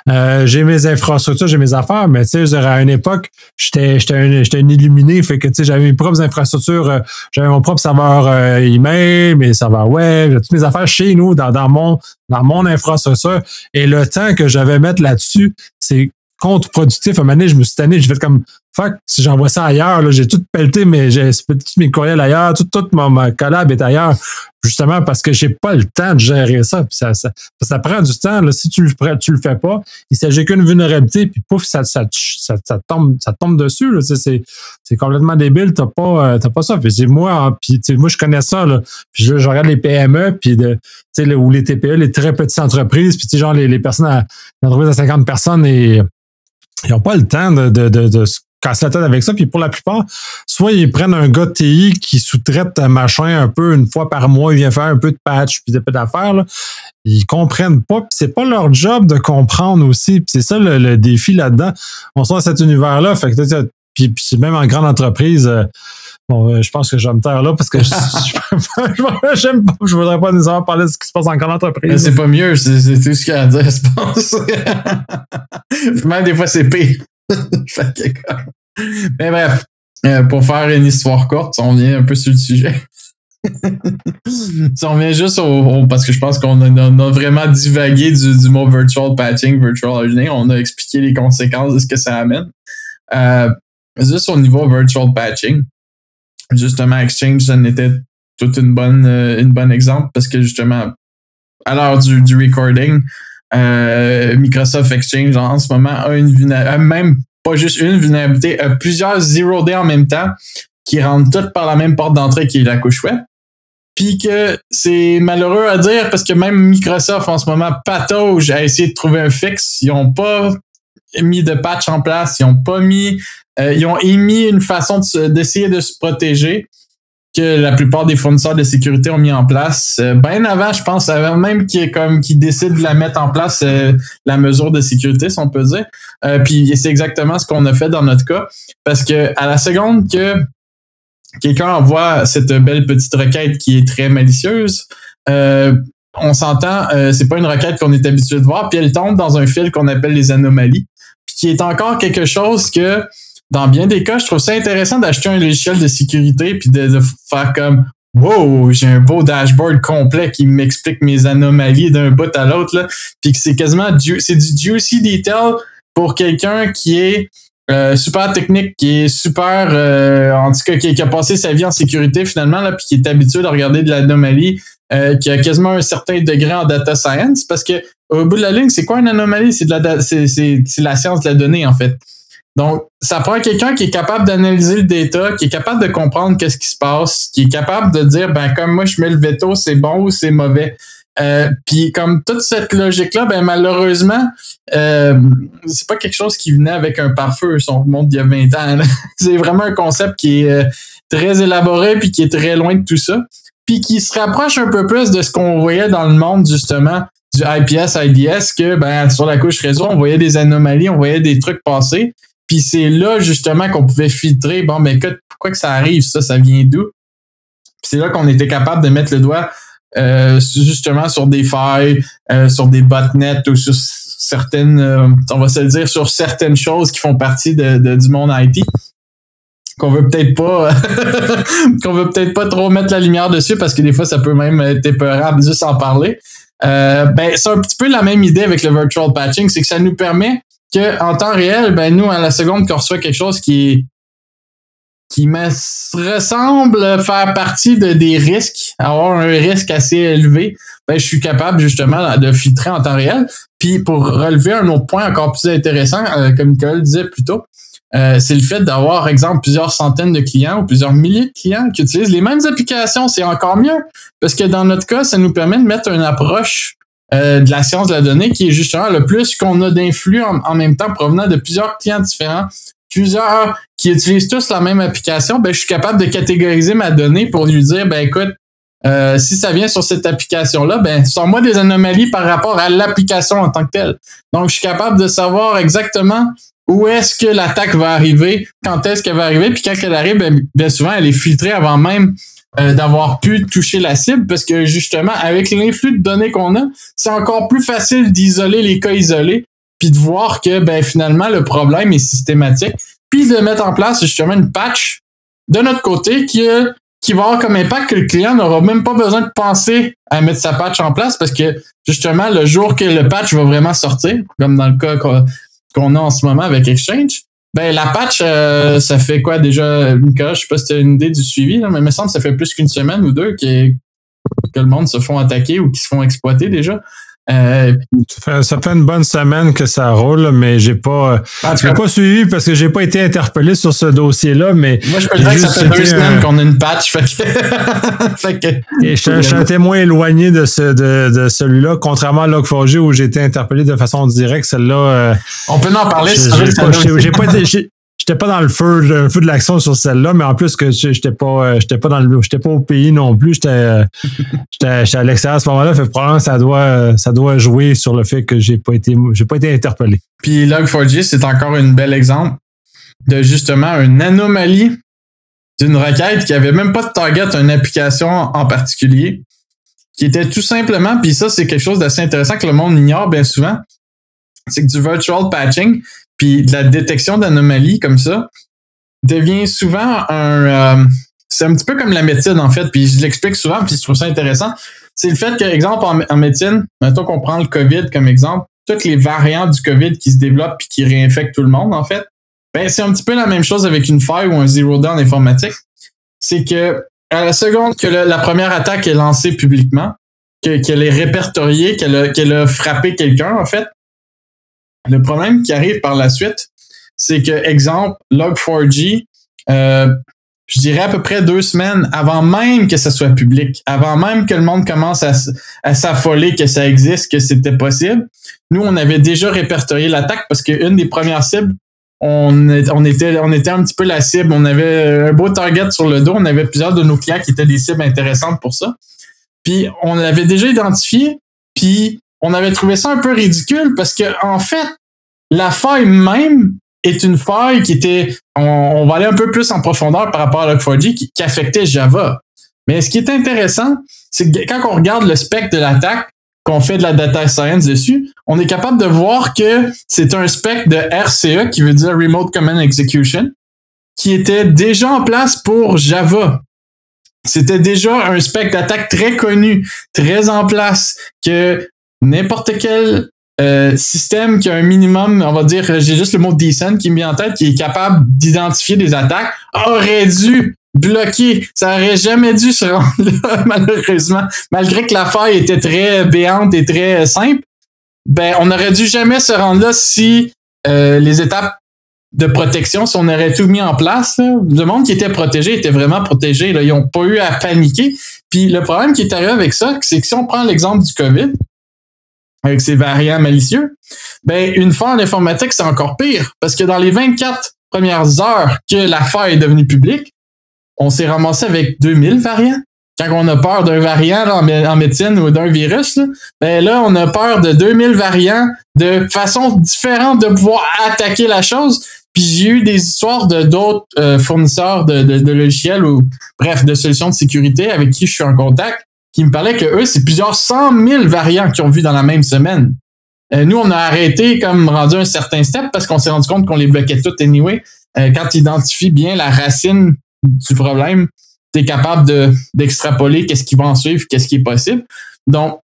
Euh, j'ai mes infrastructures, j'ai mes affaires, mais tu sais, à une époque, j'étais j'étais un, illuminé, fait que tu sais, j'avais mes propres infrastructures, euh, j'avais mon propre serveur euh, email, mes serveurs web, toutes mes affaires chez nous, dans, dans mon dans mon infrastructure. Et le temps que j'avais mettre là-dessus, c'est contre-productif. À un moment donné, je me suis tanné, j'ai fait comme fuck, si j'envoie ça ailleurs, j'ai tout pelleté, mais j'ai tous mes courriels ailleurs, tout, tout mon, collab est ailleurs, justement parce que j'ai pas le temps de gérer ça. ça, ça, ça, prend du temps. Là, si tu le, tu le fais pas, il s'agit qu'une vulnérabilité, puis pouf, ça, ça, ça, ça, tombe, ça tombe dessus. C'est complètement débile, t'as pas, euh, pas ça. Puis moi, hein, puis moi, je connais ça. Là, puis je, regarde les PME, puis de, ou les TPE, les très petites entreprises, puis genre les, les personnes à, entreprises à 50 personnes et ils n'ont pas le temps de, de, de, de casser la tête avec ça. Puis pour la plupart, soit ils prennent un gars de TI qui sous-traite un machin un peu une fois par mois, il vient faire un peu de patch puis des peu d'affaires. Ils comprennent pas. Puis c'est pas leur job de comprendre aussi. C'est ça le, défi là-dedans. On sort dans cet univers-là. Fait que puis, puis même en grande entreprise. Euh, Bon, euh, je pense que je vais me taire là parce que je, je, j'aime pas, je voudrais pas nécessairement parler de ce qui se passe en grande entreprise. c'est pas mieux, c'est, c'est tout ce qu'il y a à dire, je pense. *laughs* Même des fois, c'est pire. *laughs* Mais bref, euh, pour faire une histoire courte, on vient un peu sur le sujet. *laughs* si on vient juste au, parce que je pense qu'on a, vraiment divagué du, mot virtual patching, virtual hardening. On a expliqué les conséquences de ce que ça amène. Euh, juste au niveau virtual patching, justement, Exchange, ça n'était toute une bonne, euh, une bonne exemple parce que justement, à l'heure du, du recording, euh, Microsoft Exchange en ce moment a une vulnérabilité, même pas juste une vulnérabilité, a plusieurs zero day en même temps qui rentrent toutes par la même porte d'entrée qui est la couche web. Puis que c'est malheureux à dire parce que même Microsoft en ce moment patauge à essayer de trouver un fixe. Ils n'ont pas mis de patch en place, ils n'ont pas mis, euh, ils ont émis une façon d'essayer de, se protéger que la plupart des fournisseurs de sécurité ont mis en place. Euh, bien avant, je pense, avant même qui comme qui décide de la mettre en place, euh, la mesure de sécurité, si on peut dire. puis c'est exactement ce qu'on a fait dans notre cas, parce que à la seconde que quelqu'un envoie cette belle petite requête qui est très malicieuse, on s'entend, c'est pas une requête qu'on est habitué de voir, puis elle tombe dans un fil qu'on appelle les anomalies qui est encore quelque chose que, dans bien des cas, je trouve ça intéressant d'acheter un logiciel de sécurité puis de, faire comme Wow, j'ai un beau dashboard complet qui m'explique mes anomalies d'un bout à l'autre, puis que c'est quasiment du, c'est du juicy detail pour quelqu'un qui est euh, super technique, qui est super, euh, en tout cas, qui, a passé sa vie en sécurité finalement, là, puis qui est habitué à regarder de l'anomalie, euh, qui a quasiment un certain degré en data science, parce que au bout de la ligne, c'est quoi une anomalie? C'est de la, c'est, la science de la donnée, en fait. Donc, ça prend quelqu'un qui est capable d'analyser le data, qui est capable de comprendre qu'est-ce qui se passe, qui est capable de dire, ben, comme moi, je mets le veto, c'est bon ou c'est mauvais. Euh, puis comme toute cette logique-là, ben malheureusement, euh, c'est pas quelque chose qui venait avec un pare-feu, si on il y a 20 ans. *laughs* c'est vraiment un concept qui est euh, très élaboré puis qui est très loin de tout ça. Puis qui se rapproche un peu plus de ce qu'on voyait dans le monde, justement, du IPS, IDS, que ben, sur la couche réseau, on voyait des anomalies, on voyait des trucs passer. Puis c'est là justement qu'on pouvait filtrer, bon, mais ben, pourquoi que ça arrive, ça, ça vient d'où? C'est là qu'on était capable de mettre le doigt euh, justement sur des failles, euh, sur des botnets ou sur certaines, euh, on va se le dire, sur certaines choses qui font partie de, du monde IT qu'on veut peut-être pas *laughs* qu'on veut peut-être pas trop mettre la lumière dessus parce que des fois ça peut même être épeurable juste en parler. ben c'est un petit peu la même idée avec le virtual patching, c'est que ça nous permet que en temps réel, ben nous à la seconde qu'on reçoit quelque chose qui qui me ressemble faire partie de des risques, avoir un risque assez élevé, ben, je suis capable justement de filtrer en temps réel. Puis pour relever un autre point encore plus intéressant, euh, comme Nicole disait plus tôt, euh, c'est le fait d'avoir, exemple, plusieurs centaines de clients ou plusieurs milliers de clients qui utilisent les mêmes applications. C'est encore mieux parce que dans notre cas, ça nous permet de mettre une approche euh, de la science de la donnée qui est justement le plus qu'on a d'influx en, même temps provenant de plusieurs clients différents plusieurs qui utilisent tous la même application, ben, je suis capable de catégoriser ma donnée pour lui dire, ben, écoute, euh, si ça vient sur cette application-là, ben, sors-moi des anomalies par rapport à l'application en tant que telle. Donc, je suis capable de savoir exactement où est-ce que l'attaque va arriver, quand est-ce qu'elle va arriver, puis quand elle arrive, ben, bien souvent, elle est filtrée avant même euh, d'avoir pu toucher la cible, parce que justement, avec l'influx de données qu'on a, c'est encore plus facile d'isoler les cas isolés puis de voir que ben finalement le problème est systématique, puis de mettre en place justement une patch de notre côté qui qui va avoir comme impact que le client n'aura même pas besoin de penser à mettre sa patch en place parce que justement le jour que le patch va vraiment sortir, comme dans le cas qu'on a en ce moment avec Exchange, ben la patch, euh, ça fait quoi déjà, Nicolas? Je sais pas si tu une idée du suivi, mais il me semble que ça fait plus qu'une semaine ou deux que, que le monde se font attaquer ou qui se font exploiter déjà. Euh, ça, fait, une bonne semaine que ça roule, mais j'ai pas, j'ai pas suivi parce que j'ai pas été interpellé sur ce dossier-là. Mais moi, je peux dire que ça fait deux semaines qu'on a une patch. Fait que... *laughs* Et je, suis un témoin éloigné de, ce, de, de celui-là, contrairement à Log4j où j'ai été interpellé de façon directe. Celle-là. Euh, On peut en parler. J'ai pas, pas été, j'étais pas dans le feu, le feu de l'action sur celle-là, mais en plus que j'étais pas, euh, j'étais pas dans le, j'étais pas au pays non plus, j'étais, euh, *laughs* j'étais, à l'extérieur à ce moment-là. Fait probablement ça doit, ça doit jouer sur le fait que j'ai pas été, j'ai pas été interpellé. Puis Log4j, c'est encore un bel exemple de justement une anomalie d'une requête qui avait même pas de target une application en particulier, qui était tout simplement, puis ça c'est quelque chose d'assez intéressant que le monde ignore bien souvent, c'est que du virtual patching, puis la détection d'anomalies comme ça devient souvent un. Euh, c'est un petit peu comme la médecine, en fait. Puis je l'explique souvent, puis je trouve ça intéressant. C'est le fait que, exemple, en, médecine, mettons qu'on prend le COVID comme exemple, toutes les variantes du COVID qui se développent puis qui réinfectent tout le monde, en fait, ben, c'est un petit peu la même chose avec une faille ou un zero down informatique. C'est que à la seconde que la première attaque est lancée publiquement, qu'elle est répertoriée, qu'elle a, qu'elle a frappé quelqu'un, en fait, le problème qui arrive par la suite, c'est que, exemple, Log4j, euh, je dirais à peu près deux semaines avant même que ça soit public, avant même que le monde commence à, à s'affoler que ça existe, que c'était possible, nous, on avait déjà répertorié l'attaque parce qu'une des premières cibles, on, on, était, on était un petit peu la cible. On avait un beau target sur le dos. On avait plusieurs de nos clients qui étaient des cibles intéressantes pour ça. Puis on l'avait déjà identifié. Puis on avait trouvé ça un peu ridicule parce que en fait, la faille même est une faille qui était, on, va aller un peu plus en profondeur par rapport à Log4j qui, qui affectait Java. Mais ce qui est intéressant, c'est que quand on regarde le spectre de l'attaque, qu'on fait de la data science dessus, on est capable de voir que c'est un spectre de RCE, qui veut dire Remote Command Execution, qui était déjà en place pour Java. C'était déjà un spectre d'attaque très connu, très en place, que n'importe quel euh, système qui a un minimum, on va dire, j'ai juste le mot decent qui me vient en tête, qui est capable d'identifier des attaques, aurait dû bloquer. Ça aurait jamais dû se *laughs* rendre là, malheureusement. Malgré que la faille était très béante et très simple, ben, on aurait dû jamais se rendre là si euh, les étapes de protection, si on aurait tout mis en place, le monde qui était protégé était vraiment protégé. Ils n'ont pas eu à paniquer. Puis le problème qui est arrivé avec ça, c'est que si on prend l'exemple du COVID, avec ses variants malicieux, ben une faille en informatique, c'est encore pire. Parce que dans les 24 premières heures que la faille est devenue publique, on s'est ramassé avec 2000 variants. Quand on a peur d'un variant en, médecine ou d'un virus, là, ben là, on a peur de 2000 variants de façon différente de pouvoir attaquer la chose. Puis j'ai eu des histoires de d'autres euh, fournisseurs de, logiciels ou bref de solutions de sécurité avec qui je suis en contact qui me parlaient que eux, c'est plusieurs cent mille variants qu'ils ont vu dans la même semaine. Euh, nous, on a arrêté comme rendu un certain step parce qu'on s'est rendu compte qu'on les bloquait toutes anyway. Euh, quand tu identifies bien la racine du problème, tu es capable de, d'extrapoler qu'est-ce qui va en suivre, qu'est-ce qui est possible. Donc,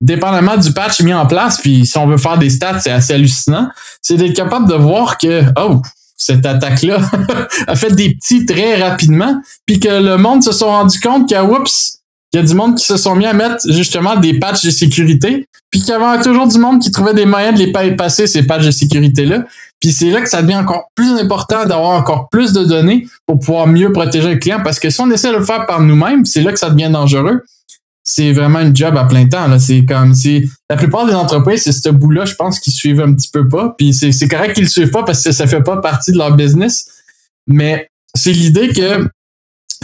dépendamment du patch mis en place, puis si on veut faire des stats, c'est assez hallucinant, c'est d'être capable de voir que, oh, cette attaque-là *laughs* a fait des petits très rapidement, puis que le monde se sont rendu compte que, oups, il y a du monde qui se sont mis à mettre justement des patchs de sécurité, puis qu'il y avait toujours du monde qui trouvait des moyens de les passer, ces patchs de sécurité-là. Puis c'est là que ça devient encore plus important d'avoir encore plus de données pour pouvoir mieux protéger le client, parce que si on essaie de le faire par nous-mêmes, c'est là que ça devient dangereux. C'est vraiment une job à plein temps. C'est comme si la plupart des entreprises, c'est ce bout-là, je pense, qu'ils suivent un petit peu pas. Puis c'est correct qu'ils le suivent pas parce que ça fait pas partie de leur business. Mais c'est l'idée que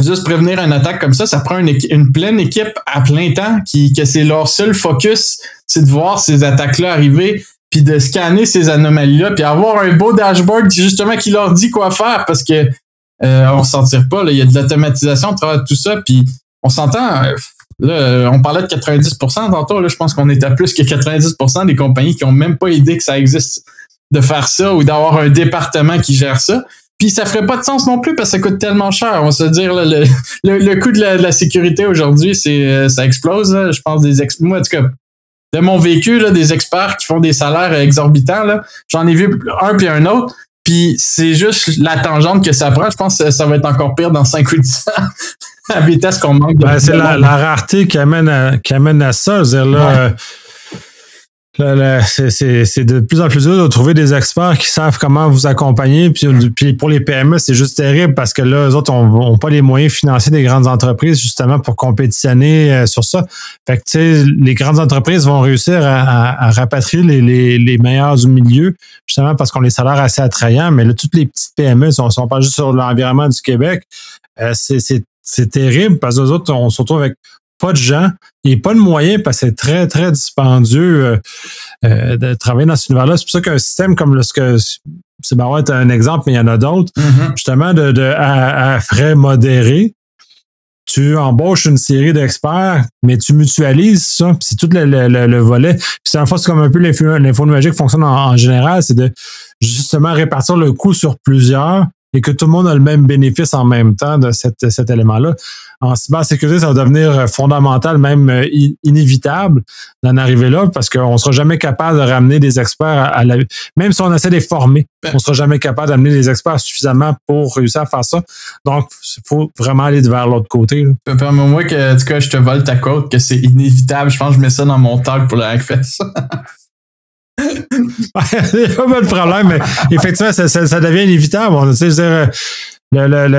juste prévenir une attaque comme ça, ça prend une, pleine équipe à plein temps qui que c'est leur seul focus, c'est de voir ces attaques-là arriver, puis de scanner ces anomalies-là, puis avoir un beau dashboard justement qui leur dit quoi faire parce que euh, on s'en tire pas. Là. Il y a de l'automatisation à travers tout ça, puis on s'entend. Euh, là, on parlait de 90% tantôt. Là, je pense qu'on est à plus que 90% des compagnies qui ont même pas idée que ça existe de faire ça ou d'avoir un département qui gère ça. Puis ça ferait pas de sens non plus parce que ça coûte tellement cher. On va se dire *laughs* le, le, coût de la, sécurité aujourd'hui, c'est euh, ça explose. Je pense des ex moi en tout cas de mon vécu là, des experts qui font des salaires exorbitants là, j'en ai vu un puis un autre. Puis c'est juste la tangente que ça prend. Je pense que ça va être encore pire dans 5 ou 10 ans. *laughs* à vitesse qu'on manque de. Ben, c'est la, rareté qui amène à, qui amène à ça. -dire, là, c'est de plus en plus dur de trouver des experts qui savent comment vous accompagner. Puis, pour les PME, c'est juste terrible parce que là, eux autres n'ont pas les moyens financiers des grandes entreprises justement pour compétitionner euh, sur ça. Fait que, tu sais, les grandes entreprises vont réussir à, rapatrier les, meilleurs du milieu justement parce qu'on les salaires assez attrayants. Mais là, toutes les petites PME, si on ne pas juste sur l'environnement du Québec, euh, c'est terrible parce que autres, on se retrouve avec pas de gens et pas de moyens parce que c'est très, très dispendieux euh, euh, de travailler dans ce univers-là. C'est pour ça qu'un système comme le, ce que c'est un exemple, mais il y en a d'autres, mm-hmm. justement, de, de à, frais modérés. Tu embauches une série d'experts, mais tu mutualises ça. C'est tout le, le, volet. Puis c'est en fait, c'est comme un peu l'info magique fonctionne en, en général, c'est de justement répartir le coût sur plusieurs et que tout le monde a le même bénéfice en même temps de cet, cet élément-là. En cybersécurité, ça va devenir fondamental, même euh, inévitable d'en arriver là, parce qu'on ne sera jamais capable de ramener des experts à, la... Même si on essaie de les former, ben. on ne sera jamais capable d'amener des experts suffisamment pour réussir à faire ça. Donc, il faut vraiment aller vers l'autre côté. Permets-moi que, en tout cas, je te vole ta côte, que c'est inévitable. Je pense que je mets ça dans mon talk pour le Hackfest. *laughs* Il *laughs* pas de problème, mais effectivement, ça, devient inévitable. On,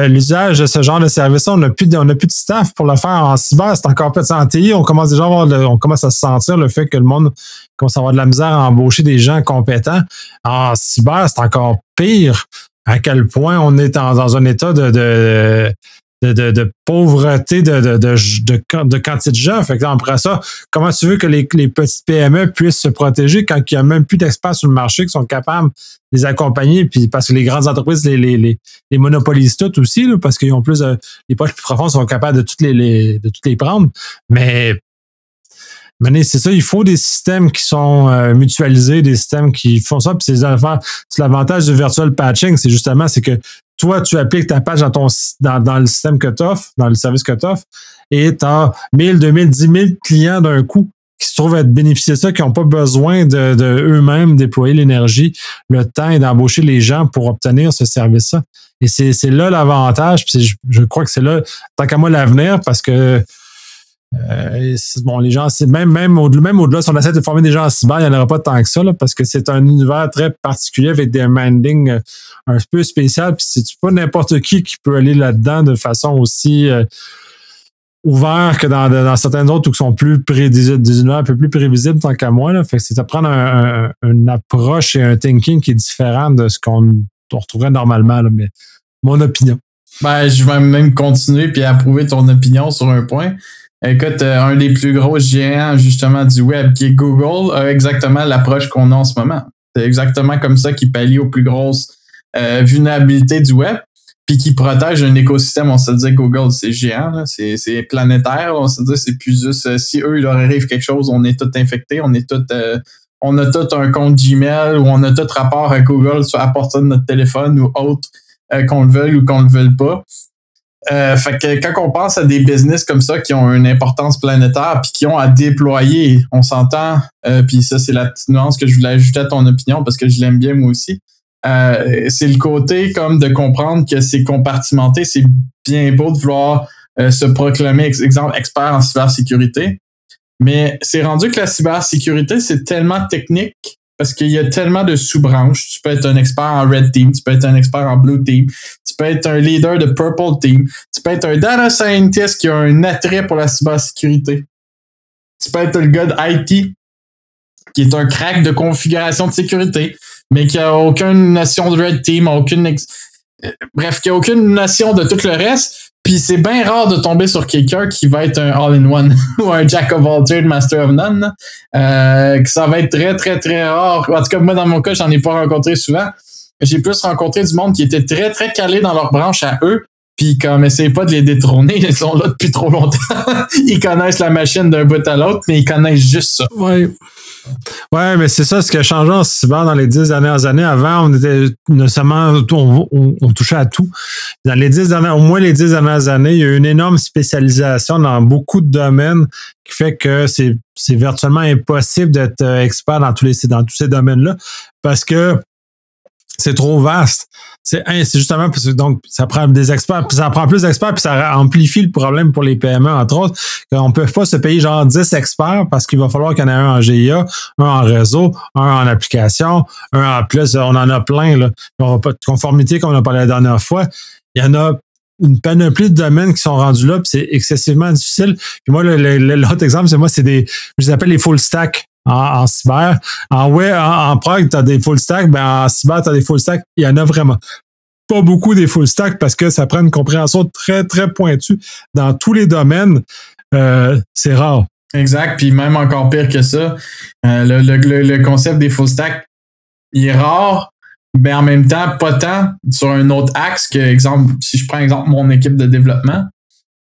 l'usage de ce genre de service on n'a plus, de, plus de staff pour le faire en cyber, c'est encore plus en TI. On commence déjà à on commence à se sentir le fait que le monde commence à avoir de la misère à embaucher des gens compétents. En cyber, c'est encore pire à quel point on est dans un état de, de, pauvreté de, de, de, de, quantité de gens. Fait que après ça, comment tu veux que les, les petites PME puissent se protéger quand il n'y a même plus d'experts sur le marché qui sont capables de les accompagner? Puis parce que les grandes entreprises les, les, les, monopolisent toutes aussi, là, parce qu'ils ont plus les poches plus profondes sont capables de toutes les, de toutes les prendre. Mais mais c'est ça, il faut des systèmes qui sont euh, mutualisés, des systèmes qui font ça. Puis c'est l'avantage du virtual patching, c'est justement c'est que toi, tu appliques ta page dans ton dans, le système que tu offres, dans le service que tu offres, et tu as 1000, 2000, 10 000 clients d'un coup qui se trouvent à bénéficier de ça, qui n'ont pas besoin de, eux-mêmes déployer l'énergie, le temps et d'embaucher les gens pour obtenir ce service-là. Et c'est là l'avantage, puis je, je, crois que c'est là, tant qu'à moi, l'avenir, parce que euh, bon, les gens, même, même, au, au-delà, si on essaie de former des gens en cyber, il n'y en aura pas tant que ça, parce que c'est un univers très particulier avec des mandings euh, un peu spécial. Puis c'est pas n'importe qui qui peut aller là-dedans de façon aussi euh, ouverte que dans, dans certains autres qui sont plus pré, des, univers un peu plus prévisibles tant qu'à moi. Là. Fait que c'est de prendre un, une approche et un thinking qui est différent de ce qu'on retrouverait normalement. Mais mon opinion. Ben, je vais même continuer puis approuver ton opinion sur un point. Écoute, euh, un des plus gros géants justement du web, qui est Google, a exactement l'approche qu'on a en ce moment. C'est exactement comme ça qu'ils pallient aux plus grosses euh, vulnérabilités du web, puis qui protège un écosystème. On se dit Google, c'est géant, c'est, planétaire. On se dit c'est plus juste euh, si eux, il leur arrive quelque chose, on est tout infecté, on est tout euh, on a tout un compte Gmail ou on a tout rapport à Google sur à partir de notre téléphone ou autre, qu'on le veuille ou qu'on le veuille pas. Euh, fait que quand on pense à des business comme ça qui ont une importance planétaire puis qui ont à déployer, on s'entend, euh, puis ça c'est la petite nuance que je voulais ajouter à ton opinion parce que je l'aime bien moi aussi. Euh, c'est le côté comme de comprendre que c'est compartimenté, c'est bien beau de vouloir euh, se proclamer exemple expert en cybersécurité, mais c'est rendu que la cybersécurité c'est tellement technique parce qu'il y a tellement de sous-branches. Tu peux être un expert en Red Team, tu peux être un expert en Blue Team, tu peux être un leader de Purple Team, tu peux être un data scientist qui a un attrait pour la cybersécurité. Tu peux être le gars de IT qui est un crack de configuration de sécurité, mais qui a aucune notion de Red Team, aucune euh, bref, qui a aucune notion de tout le reste, puis c'est bien rare de tomber sur quelqu'un qui va être un all-in-one *laughs* ou un jack of all trades, master of none. Euh, que ça va être très, très, très rare. En tout cas, moi, dans mon cas, j'en ai pas rencontré souvent. J'ai plus rencontré du monde qui était très, très calé dans leur branche à eux. Puis comme essayez pas de les détrôner, ils sont là depuis trop longtemps. *laughs* ils connaissent la machine d'un bout à l'autre, mais ils connaissent juste ça. Ouais. Ouais, mais c'est ça, ce qui a changé en cyber dans les dix dernières années. Avant, on était nécessairement, on, on, touchait à tout. Dans les dix dernières, au moins les dix dernières années, il y a eu une énorme spécialisation dans beaucoup de domaines qui fait que c'est, c'est virtuellement impossible d'être euh, expert dans tous les, dans tous ces domaines-là parce que c'est trop vaste. C'est justement parce que donc ça prend des experts, puis ça prend plus d'experts, puis ça amplifie le problème pour les PME, entre autres, qu'on ne peut pas se payer genre 10 experts parce qu'il va falloir qu'il y en ait un en GIA, un en réseau, un en application, un en plus, on en a plein, là. On pas de conformité comme on a parlé la dernière fois. Il y en a une panoplie de domaines qui sont rendus là, puis c'est excessivement difficile. Puis moi, l'autre exemple, c'est moi, c'est des, je les appelle les full stack en, cyber. En web, en, prog, tu as des full stack, ben en cyber, tu as des full stack. Il y en a vraiment pas beaucoup des full stack parce que ça prend une compréhension très, très pointue dans tous les domaines. Euh, c'est rare. Exact. Puis même encore pire que ça, euh, le, le, le, concept des full stack, il est rare, mais en même temps, pas tant sur un autre axe que, exemple, si je prends exemple mon équipe de développement,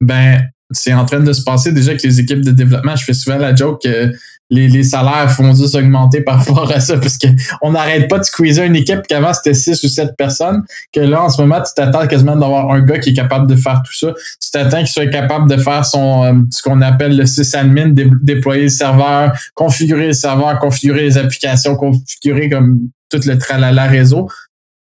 ben c'est en train de se passer déjà avec les équipes de développement. Je fais souvent la joke que les, les salaires font juste augmenter par rapport à ça parce qu'on n'arrête pas de squeezer une équipe qu'avant c'était six ou sept personnes, que là en ce moment tu t'attends quasiment d'avoir un gars qui est capable de faire tout ça. Tu t'attends qu'il soit capable de faire son euh, ce qu'on appelle le sysadmin, déployer le serveur, configurer le serveur, configurer les applications, configurer comme tout le tralala réseau.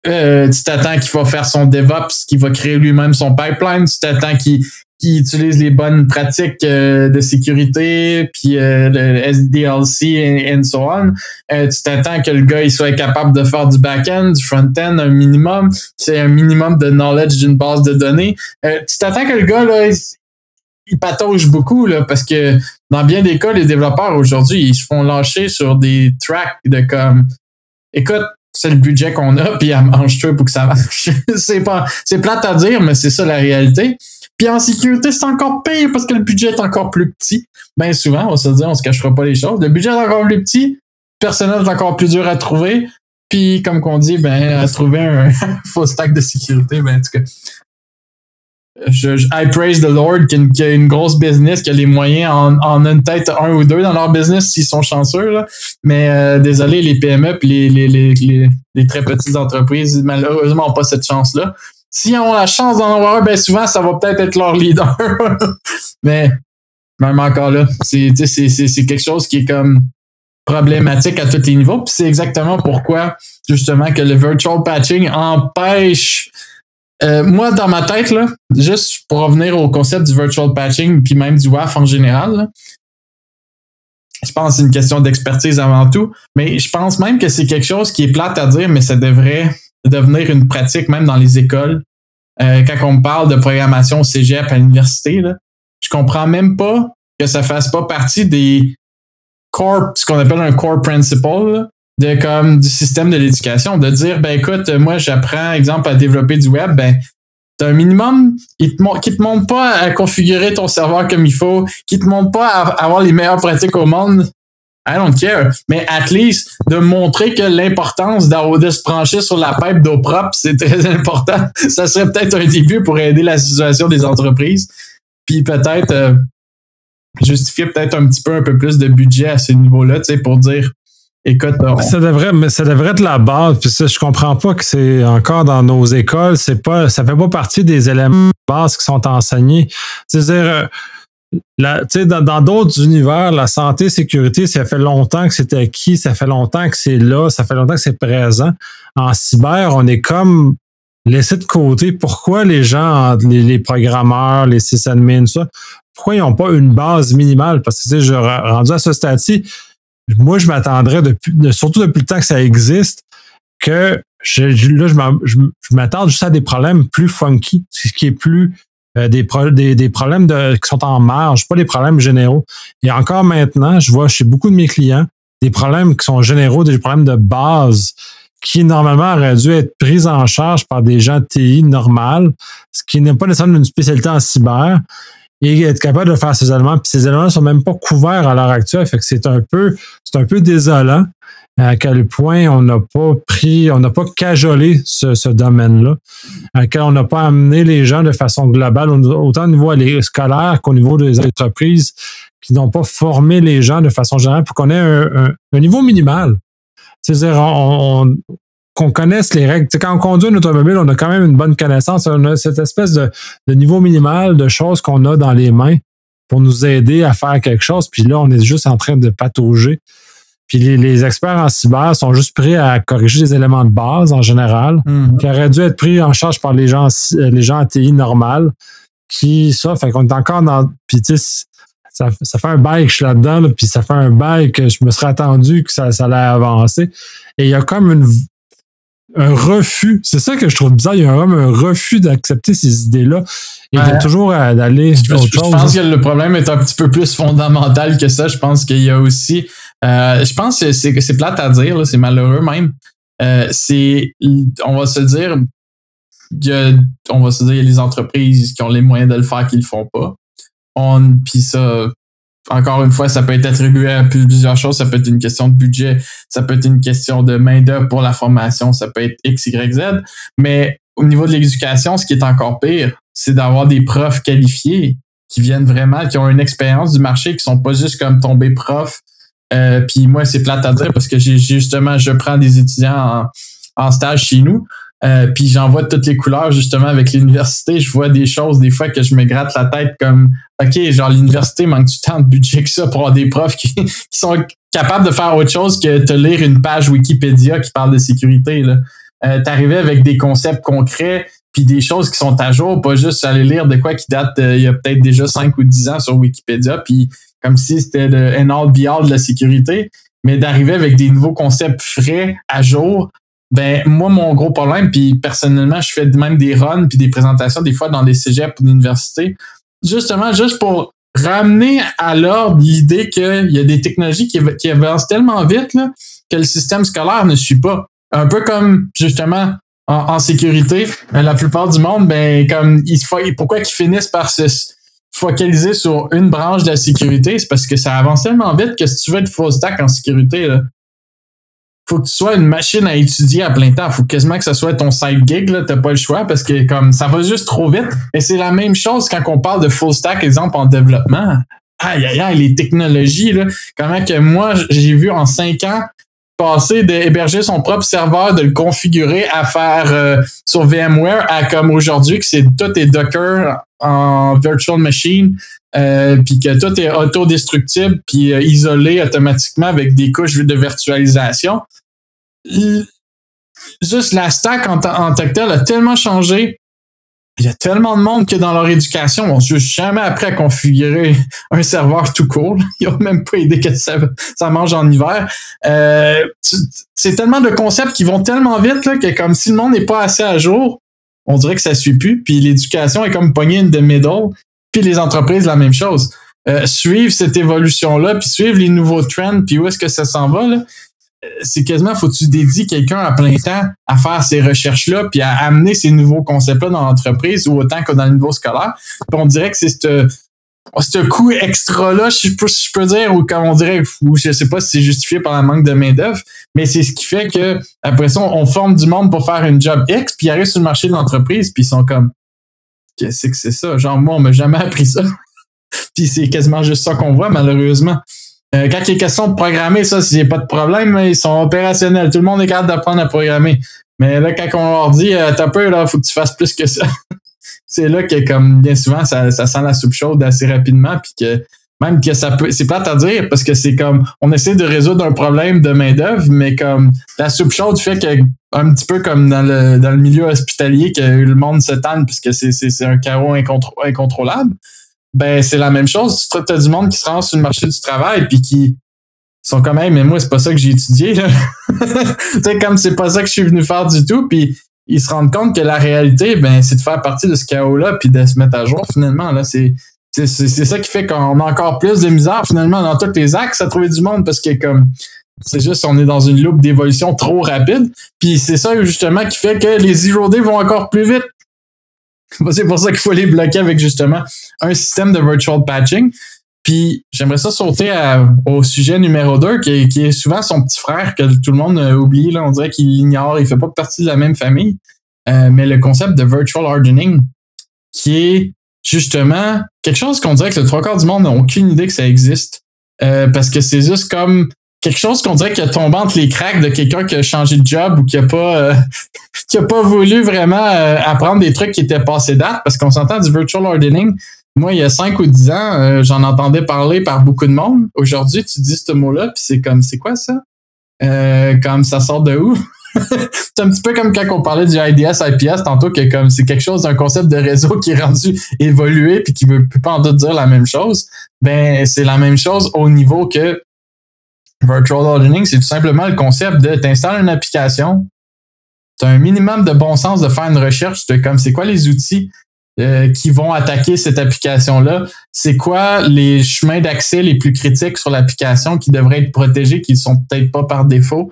Euh, tu t'attends qu'il va faire son DevOps, qu'il va créer lui-même son pipeline, tu t'attends qu'il qui utilise les bonnes pratiques euh, de sécurité, puis euh, le SDLC and, so on. Euh, tu t'attends que le gars il soit capable de faire du back-end, du front-end, un minimum, ait un minimum de knowledge d'une base de données. tu t'attends que le gars là, il, patauge beaucoup là, parce que dans bien des cas, les développeurs aujourd'hui, ils se font lâcher sur des tracks de comme, écoute, c'est le budget qu'on a, puis mange-toi pour que ça marche. *laughs* c'est pas, c'est plate à dire, mais c'est ça la réalité. Puis en sécurité, c'est encore pire parce que le budget est encore plus petit. Bien souvent, on se dire, on se cachera pas les choses. Le budget est encore plus petit, le personnel est encore plus dur à trouver. Puis, comme qu'on dit, ben, à trouver un *laughs* faux stack de sécurité, ben, en tout cas. Je, I praise the Lord qui a, une, grosse business, qui a les moyens en, en une tête un ou deux dans leur business s'ils sont chanceux. Là. Mais euh, désolé, les PME et les, les, les, les, très petites entreprises, malheureusement, n'ont pas cette chance-là. S'ils ont la chance d'en avoir un, ben souvent, ça va peut-être être leur leader. *laughs* Mais même encore là, c'est quelque chose qui est comme problématique à tous les niveaux. Puis c'est exactement pourquoi, justement, que le virtual patching empêche. Euh, moi, dans ma tête, là, juste pour revenir au concept du virtual patching, puis même du WAF en général, je pense que c'est une question d'expertise avant tout, mais je pense même que c'est quelque chose qui est plate à dire, mais ça devrait devenir une pratique même dans les écoles. Euh, quand on parle de programmation au cégep à l'université, là, je comprends même pas que ça fasse pas partie des core, ce qu'on appelle un core principle de comme du système de l'éducation, de dire ben écoute, moi j'apprends exemple à développer du web, ben t'as un minimum qui te, qui te montre pas à configurer ton serveur comme il faut, qui te montre pas à avoir les meilleures pratiques au monde I don't care. Mais at least de montrer que l'importance de se brancher sur la pipe d'eau propre, c'est très *laughs* important. Ça serait peut-être un début pour aider la situation des entreprises. Puis peut-être euh, justifier peut-être un petit peu un peu plus de budget à ce niveau-là, tu sais, pour dire Écoute, ça devrait, mais ça devrait être la base. Puis ça, je comprends pas que c'est encore dans nos écoles, c'est pas, ça fait pas partie des éléments de base qui sont enseignés. C'est-à-dire, dans d'autres univers, la santé, sécurité, ça fait longtemps que c'est acquis, ça fait longtemps que c'est là, ça fait longtemps que c'est présent. En cyber, on est comme laissé de côté. Pourquoi les gens, les, programmeurs, les sysadmins, ça, pourquoi ils n'ont pas une base minimale? Parce que, tu sais, je rendu à ce stade-ci, moi, je m'attendrais, depuis, surtout depuis le temps que ça existe, que je, là, je m'attends juste à des problèmes plus funky, ce qui est plus euh, des, des, problèmes qui sont en marge, pas des problèmes généraux. Et encore maintenant, je vois chez beaucoup de mes clients des problèmes qui sont généraux, des problèmes de base qui normalement auraient dû être pris en charge par des gens TI normal, ce qui n'est pas nécessairement une spécialité en cyber et être capable de faire ces éléments. Puis ces éléments ne sont même pas couverts à l'heure actuelle. Fait que c'est un peu, c'est un peu désolant à quel point on n'a pas pris, on n'a pas cajolé ce, domaine-là, à quel on n'a pas amené les gens de façon globale, autant au niveau scolaire qu'au niveau des entreprises qui n'ont pas formé les gens de façon générale pour qu'on ait un, niveau minimal. C'est-à-dire, on, qu'on connaisse les règles. quand on conduit une automobile, on a quand même une bonne connaissance. On a cette espèce de, niveau minimal de choses qu'on a dans les mains pour nous aider à faire quelque chose. Puis là, on est juste en train de patauger. Puis les, experts en cyber sont juste prêts à corriger les éléments de base en général, mm-hmm. qui auraient dû être pris en charge par les gens, les gens en TI normal, qui, ça, fait qu'on est encore dans. Puis tu sais, ça, fait un bail que je suis là-dedans, puis ça fait un bail que je me serais attendu que ça, ça allait avancer. Et il y a comme une, un refus. C'est ça que je trouve bizarre. Il y a vraiment un refus d'accepter ces idées-là et de toujours d'aller je. Je pense que le problème est un petit peu plus fondamental que ça. Je pense qu'il y a aussi. Euh, je pense que c'est plate à dire, c'est malheureux même. Euh, c'est. On va se dire. Il y a, on va se dire, il y a les entreprises qui ont les moyens de le faire qui le font pas. On, puis ça, encore une fois, ça peut être attribué à plusieurs choses. Ça peut être une question de budget, ça peut être une question de main-d'œuvre pour la formation, ça peut être X, Y, Z. Mais au niveau de l'éducation, ce qui est encore pire, c'est d'avoir des profs qualifiés qui viennent vraiment, qui ont une expérience du marché, qui sont pas juste comme tomber prof. Euh, puis moi, c'est plate à dire parce que j'ai justement, je prends des étudiants en stage chez nous. Euh, puis j'en vois toutes les couleurs justement avec l'université. Je vois des choses des fois que je me gratte la tête comme OK, genre l'université manque du temps de budget que ça pour avoir des profs *laughs* qui, sont capables de faire autre chose que te lire une page Wikipédia qui parle de sécurité. Là. Euh, T'arrivais avec des concepts concrets puis des choses qui sont à jour, pas juste aller lire de quoi qui date il y a peut-être déjà 5 ou 10 ans sur Wikipédia, puis comme si c'était le en all be all de la sécurité, mais d'arriver avec des nouveaux concepts frais, à jour, ben moi, mon gros problème, puis personnellement, je fais même des runs puis des présentations des fois dans des cégeps ou d'université, justement juste pour ramener à l'ordre l'idée qu'il y a des technologies qui, avancent tellement vite là, que le système scolaire ne suit pas. Un peu comme justement en, sécurité, euh, la plupart du monde, ben comme il pourquoi ils finissent par se focaliser sur une branche de la sécurité, c'est parce que ça avance tellement vite que si tu veux être full stack en sécurité, là, faut que tu sois une machine à étudier à plein temps. Faut quasiment que ce soit ton side gig, là. T'as pas le choix parce que comme ça va juste trop vite. Et c'est la même chose quand on parle de full stack, exemple, en développement. Aïe, aïe, aïe, les technologies, là. Comment que moi, j'ai vu en cinq ans passer d'héberger son propre serveur, de le configurer à faire euh, sur VMware à comme aujourd'hui que c'est tout est Docker en virtual machine, euh, puis que tout est autodestructible puis euh, isolé automatiquement avec des couches de virtualisation. Juste la stack en, en tant que tel a tellement changé. Il y a tellement de monde que dans leur éducation, on ne jamais appris à configurer *laughs* un serveur tout court. *laughs* Ils n'ont même pas idée que ça, ça mange en hiver. Euh, c'est tellement de concepts qui vont tellement vite là, que comme si le monde n'est pas assez à jour, on dirait que ça suit plus. Puis l'éducation est comme pognée in the middle. Puis les entreprises, la même chose. Euh, suivre cette évolution-là, puis suivre les nouveaux trends, puis où est-ce que ça s'en va, là, euh, c'est quasiment, faut que tu dédies quelqu'un à plein temps à faire ces recherches-là, puis à amener ces nouveaux concepts-là dans l'entreprise, ou autant que dans le niveau scolaire? Puis on dirait que c'est ce coup extra-là, je si je peux dire, ou comme on dirait, ou je sais pas si c'est justifié par le manque de main-d'œuvre, mais c'est ce qui fait que après ça, on forme du monde pour faire une job X, puis ils arrivent sur le marché de l'entreprise, puis ils sont comme Qu'est-ce que c'est ça? Genre, moi, on m'a jamais appris ça. *laughs* puis c'est quasiment juste ça qu'on voit, malheureusement. Euh, quand il est question de programmer, ça, s'il n'y a pas de problème, ils sont opérationnels. Tout le monde est capable d'apprendre à programmer. Mais là, quand on leur dit, euh, t'as peur, là, faut que tu fasses plus que ça. *laughs* c'est là que, comme bien souvent, ça, ça sent la soupe chaude assez rapidement, puis que même que ça peut, c'est plate à dire parce que c'est comme, on essaie de résoudre un problème de main d'œuvre, mais comme la soupe chaude fait que un petit peu comme dans le, dans le milieu hospitalier que le monde se tanne puisque c'est, c'est, un carreau incontrôlable. Ben, c'est la même chose. Tu as du monde qui se rend sur le marché du travail puis qui sont quand même, mais moi, c'est pas ça que j'ai étudié, *laughs* tu sais, comme c'est pas ça que je suis venu faire du tout, puis ils se rendent compte que la réalité, ben, c'est de faire partie de ce chaos-là puis de se mettre à jour, finalement, là. C'est, c'est, ça qui fait qu'on a encore plus de misère, finalement, dans tous les axes à trouver du monde parce que, comme, c'est juste, on est dans une loupe d'évolution trop rapide. Puis c'est ça, justement, qui fait que les zero vont encore plus vite. *laughs* C'est pour ça qu'il faut les bloquer avec, justement, un système de virtual patching. Puis j'aimerais ça sauter au sujet numéro 2, qui, est souvent son petit frère que tout le monde oublie. Là, on dirait qu'il ignore, il fait pas partie de la même famille. Euh, mais le concept de virtual hardening, qui est justement quelque chose qu'on dirait que le trois quarts du monde n'a aucune idée que ça existe. Euh, parce que c'est juste comme quelque chose qu'on dirait qu'il a tombé entre les cracks de quelqu'un qui a changé de job ou qui a pas euh, *laughs* qui a pas voulu vraiment euh, apprendre des trucs qui étaient passés date parce qu'on s'entend du virtual hardening. Moi, il y a 5 ou 10 ans, j'en entendais parler par beaucoup de monde. Aujourd'hui, tu dis ce mot-là, puis c'est comme, c'est quoi ça? comme ça sort de où? *laughs* c'est un petit peu comme quand on parlait du IDS, IPS tantôt, que comme c'est quelque chose d'un concept de réseau qui est rendu évolué puis qui veut pas en doute dire la même chose. Ben, c'est la même chose au niveau que Virtual Hardening, c'est tout simplement le concept de t'installes une application, tu as un minimum de bon sens de faire une recherche de comme c'est quoi les outils euh, qui vont attaquer cette application-là, c'est quoi les chemins d'accès les plus critiques sur l'application qui devraient être protégés, qui ne sont peut-être pas par défaut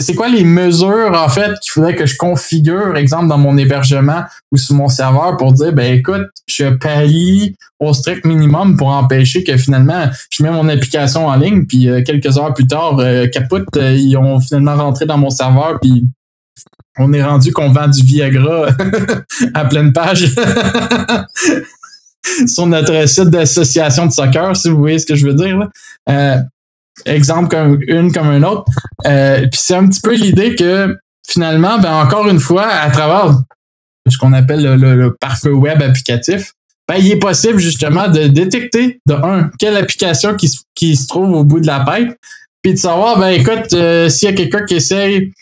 c'est quoi les mesures, en fait, qu'il faudrait que je configure, exemple, dans mon hébergement ou sur mon serveur pour dire, ben écoute, je parie au strict minimum pour empêcher que finalement, je mets mon application en ligne, puis euh, quelques heures plus tard, euh, capote, euh, ils ont finalement rentré dans mon serveur, puis on est rendu qu'on vend du Viagra *laughs* à pleine page. *laughs* sur notre site d'association de soccer, si vous voyez ce que je veux dire. Là exemple comme une comme un autre. Euh, puis c'est un petit peu l'idée que finalement, ben encore une fois, à travers ce qu'on appelle le, le, web applicatif, ben, il est possible justement de détecter de un quelle application qui, qui se trouve au bout de la pipe, puis de savoir ben écoute euh, s'il y a quelqu'un qui essaye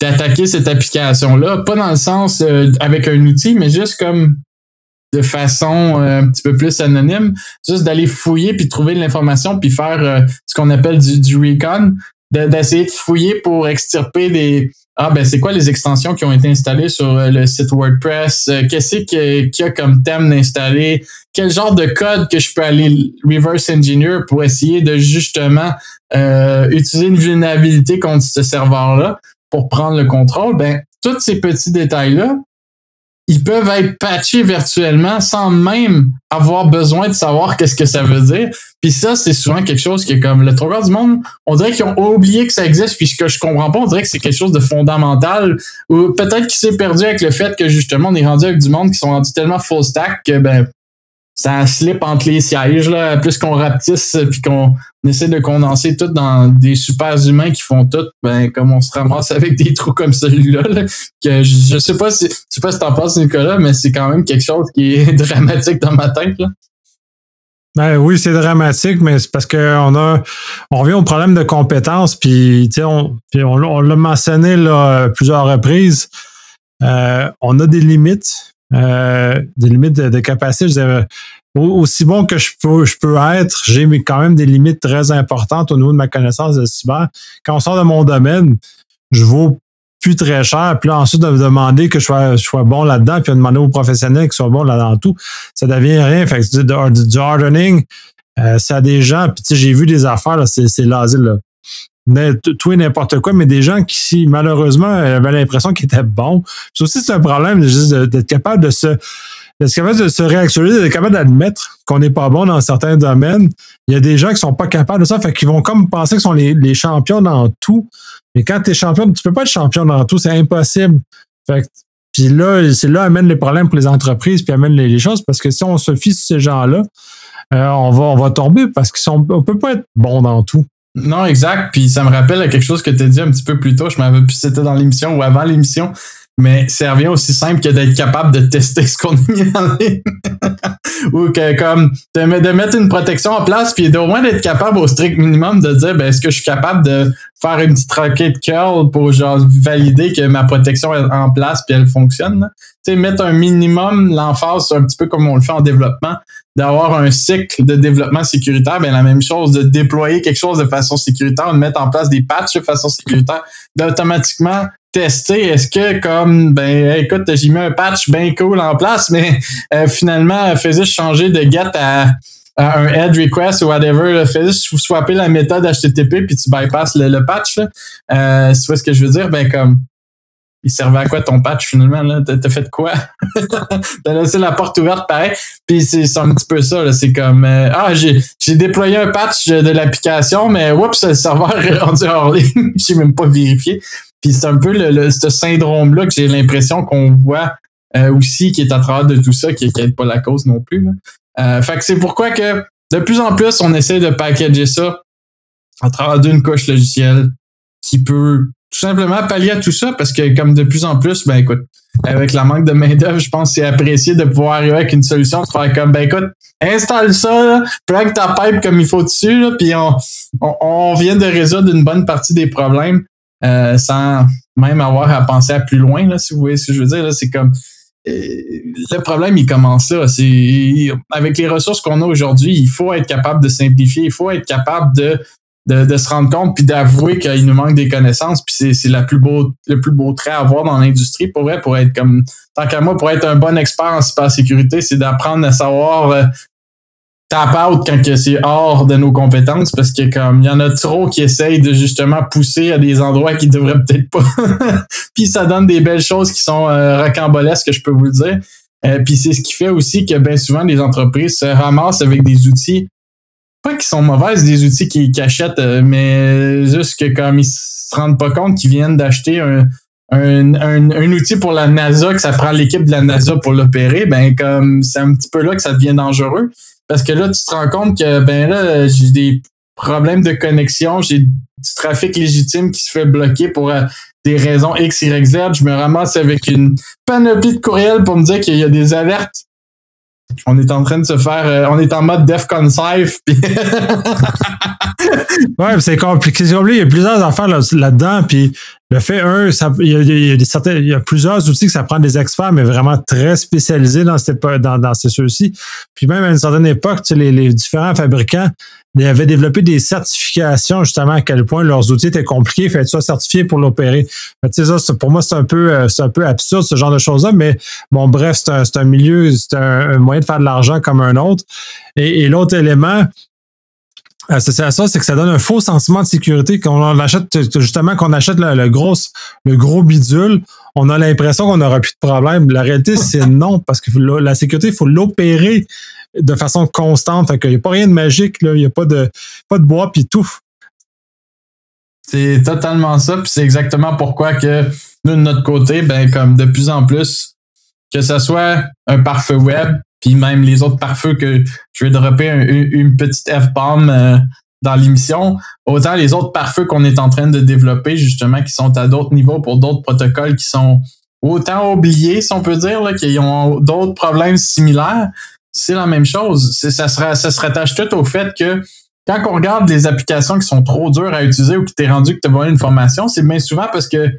d'attaquer cette application-là, pas dans le sens euh, avec un outil, mais juste comme de façon euh, un petit peu plus anonyme, juste d'aller fouiller puis trouver de l'information puis faire euh, ce qu'on appelle du, du recon, d'essayer de, fouiller pour extirper des ah ben c'est quoi les extensions qui ont été installées sur euh, le site WordPress, qu'est-ce qu'il y a comme thème d'installer, quel genre de code que je peux aller reverse engineer pour essayer de justement utiliser une vulnérabilité contre ce serveur là pour prendre le contrôle, ben tous ces petits détails là ils peuvent être patchés virtuellement sans même avoir besoin de savoir qu'est-ce que ça veut dire. Puis ça, c'est souvent quelque chose qui est comme le trois du monde, on dirait qu'ils ont oublié que ça existe, puis ce que je comprends pas, on dirait que c'est quelque chose de fondamental, ou peut-être qu'il s'est perdu avec le fait que justement on est rendu avec du monde qui sont rendus tellement full stack que ben ça slip entre les sièges, là, plus qu'on rapetisse puis qu'on essaie de condenser tout dans des super humains qui font tout, ben, comme on se ramasse *laughs* avec des trous comme celui-là, que je, sais pas si, je sais pas si t'en penses, Nicolas, mais c'est quand même quelque chose qui est *laughs* dramatique dans ma tête, là. Ben oui, c'est dramatique, mais c'est parce qu'on a, on revient au problème de compétences, puis, on, on, on l'a mentionné là, plusieurs reprises. Euh, on a des limites, euh, des limites de, capacité. Je aussi bon que je peux, je peux être, j'ai quand même des limites très importantes au niveau de ma connaissance de cyber. Quand on sort de mon domaine, je vaux plus très cher. Puis là, ensuite, de me demander que je sois, je sois bon là-dedans, puis de demander aux professionnels qui soient bons là-dedans tout, ça devient rien. Fait que du, du hardening, euh, ça a des gens, puis tu sais, j'ai vu des affaires, c'est l'asile, là tout et n'importe quoi, mais des gens qui, malheureusement, avaient l'impression qu'ils étaient bons. Ça aussi, c'est un problème d'être capable de se capable de se réactualiser, d'être capable d'admettre qu'on n'est pas bon dans certains domaines. Il y a des gens qui sont pas capables de ça, fait vont comme penser qu'ils sont les, champions dans tout. Mais quand tu es champion, tu peux pas être champion dans tout, c'est impossible. Fait puis là, c'est là amène les problèmes pour les entreprises, puis amène les, choses, parce que si on se fie sur ces gens-là, euh, on, va, on va tomber parce qu'on ne peut pas être bon dans tout. Non, exact. Puis ça me rappelle quelque chose que tu as dit un petit peu plus tôt. Je m'avais plus c'était dans l'émission ou avant l'émission. Mais ça revient aussi simple que d'être capable de tester ce qu'on a mis en. *laughs* Ou que comme de, mettre une protection en place, puis au moins d'être capable au strict minimum de dire ben, est-ce que je suis capable de faire une petite requête curl pour genre valider que ma protection est en place puis elle fonctionne. Tu sais, mettre un minimum l'emphase, un petit peu comme on le fait en développement, d'avoir un cycle de développement sécuritaire, ben la même chose, de déployer quelque chose de façon sécuritaire, de mettre en place des patchs de façon sécuritaire, d'automatiquement tester est-ce que comme ben écoute j'ai mis un patch bien cool en place mais euh, finalement fais juste changer de get à, un head request ou whatever fais juste swapper la méthode HTTP puis tu bypasses le, patch. Euh, tu vois ce que je veux dire? Ben comme il servait à quoi ton patch finalement t'as fait quoi? *laughs* T'as laissé la porte ouverte pareil puis c'est un petit peu ça c'est comme euh, ah j'ai j'ai déployé un patch de l'application mais oups le serveur est *laughs* rendu hors ligne j'ai même pas vérifié puis c'est un peu le, ce syndrome-là que j'ai l'impression qu'on voit euh, aussi qui est à travers de tout ça, qui n'est pas la cause non plus. Euh, fait que c'est pourquoi que de plus en plus, on essaie de packager ça à travers d'une couche logicielle qui peut tout simplement pallier à tout ça parce que comme de plus en plus, ben écoute, avec la manque de main-d'œuvre, je pense que c'est apprécié de pouvoir arriver avec une solution de faire comme ben écoute, installe ça, plug ta pipe comme il faut dessus, là, puis on, on, on, vient de résoudre une bonne partie des problèmes. Euh, sans même avoir à penser à plus loin, là, si vous voyez ce que je veux dire. C'est comme euh, le problème, il commence là. C'est avec les ressources qu'on a aujourd'hui, il faut être capable de simplifier, il faut être capable de, de, de se rendre compte puis d'avouer qu'il nous manque des connaissanses. Puis c'est plus beau, le plus beau trait à avoir dans l'industrie pour vrai, pour être comme tant qu'à moi, pour être un bon expert en cybersécurité, c'est d'apprendre à savoir euh, tap out quand c'est hors de nos compétences parce que comme il y en a trop qui essayent de justement pousser à des endroits qui devraient peut-être pas. *laughs* puis ça donne des belles choses qui sont euh, rocambolesques, je peux vous le dire. Euh, puis c'est ce qui fait aussi que bien souvent les entreprises se ramassent avec des outils pas qui sont mauvaises, des outils qu'ils achètent, euh, mais juste que comme ils se rendent pas compte qu'ils viennent d'acheter un, un, un, outil pour la NASA, que ça prend l'équipe de la NASA pour l'opérer, ben comme c'est un petit peu là que ça devient dangereux. Parce que là, tu te rends compte que ben là, j'ai des problèmes de connexion, j'ai du trafic légitime qui se fait bloquer pour euh, des raisons X, Y, Z. Je me ramasse avec une panoplie de courriels pour me dire qu'il y a des alertes. On est en train de se faire, euh, on est en mode DEFCON Safe. *laughs* ouais, c'est compliqué. Il y a plusieurs affaires là-dedans. puis le fait, un, il, y a, plusieurs outils que ça prend des experts, mais vraiment très spécialisés dans, ces, dans, ces ceux-ci. Puis même à une certaine époque, les différents fabricants avaient développé des certifications justement à quel point leurs outils étaient compliqués, fait ça certifié pour l'opérer. Pour moi, c'est un peu euh, c'est un peu absurde ce genre de choses-là, mais bon, bref, c'est un, un, milieu, c'est un, moyen de faire de l'argent comme un autre. Et, l'autre élément, associé à ça, c'est que ça donne un faux sentiment de sécurité. Quand on achète, justement, qu'on achète le, gros, le gros bidule, on a l'impression qu'on n'aura plus de problème. La réalité, c'est non, parce que la sécurité, il faut l'opérer de façon constante. Fait qu'il n'y a pas rien de magique, là. Il n'y a pas de, pas de bois puis tout. C'est totalement ça, puis c'est exactement pourquoi que nous, de notre côté, ben, comme de plus en plus, que ce soit un pare-feu web, puis même les autres pare-feux que je vais dropper une petite F-bomb euh, dans l'émission, autant les autres pare-feux qu'on est en train de développer, justement, qui sont à d'autres niveaux pour d'autres protocoles qui sont autant oubliés, si on peut dire, qui ont d'autres problèmes similaires, c'est la même chose. Ça se, ça se rattache tout au fait que quand on regarde des applications qui sont trop dures à utiliser ou qui t'es rendu que tu as d'une formation, c'est bien souvent parce que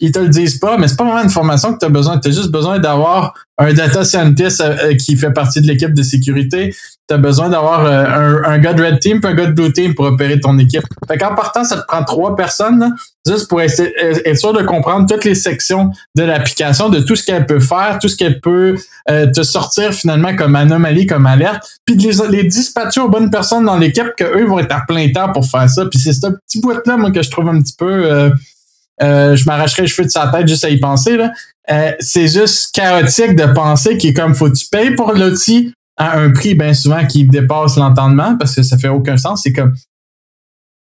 ils te le disent pas, mais c'est pas vraiment une formation que tu as besoin. Tu as juste besoin d'avoir un data scientist euh, euh, qui fait partie de l'équipe de sécurité. Tu as besoin d'avoir euh, un, un, gars de Red Team et un gars de Blue Team pour opérer ton équipe. Fait qu'en partant, ça te prend trois personnes, juste pour être, sûr de comprendre toutes les sections de l'application, de tout ce qu'elle peut faire, tout ce qu'elle peut te sortir finalement comme anomalie, comme alerte, puis de les, les dispatcher aux bonnes personnes dans l'équipe qu'eux vont être à plein temps pour faire ça. Puis c'est ce petit bout-là, moi, que je trouve un petit peu je m'arracherais les cheveux de sa tête juste à y penser. Là. c'est juste chaotique de penser qu'il est comme faut tu payes pour l'outil à un prix bien souvent qui dépasse l'entendement parce que ça fait aucun sens. C'est comme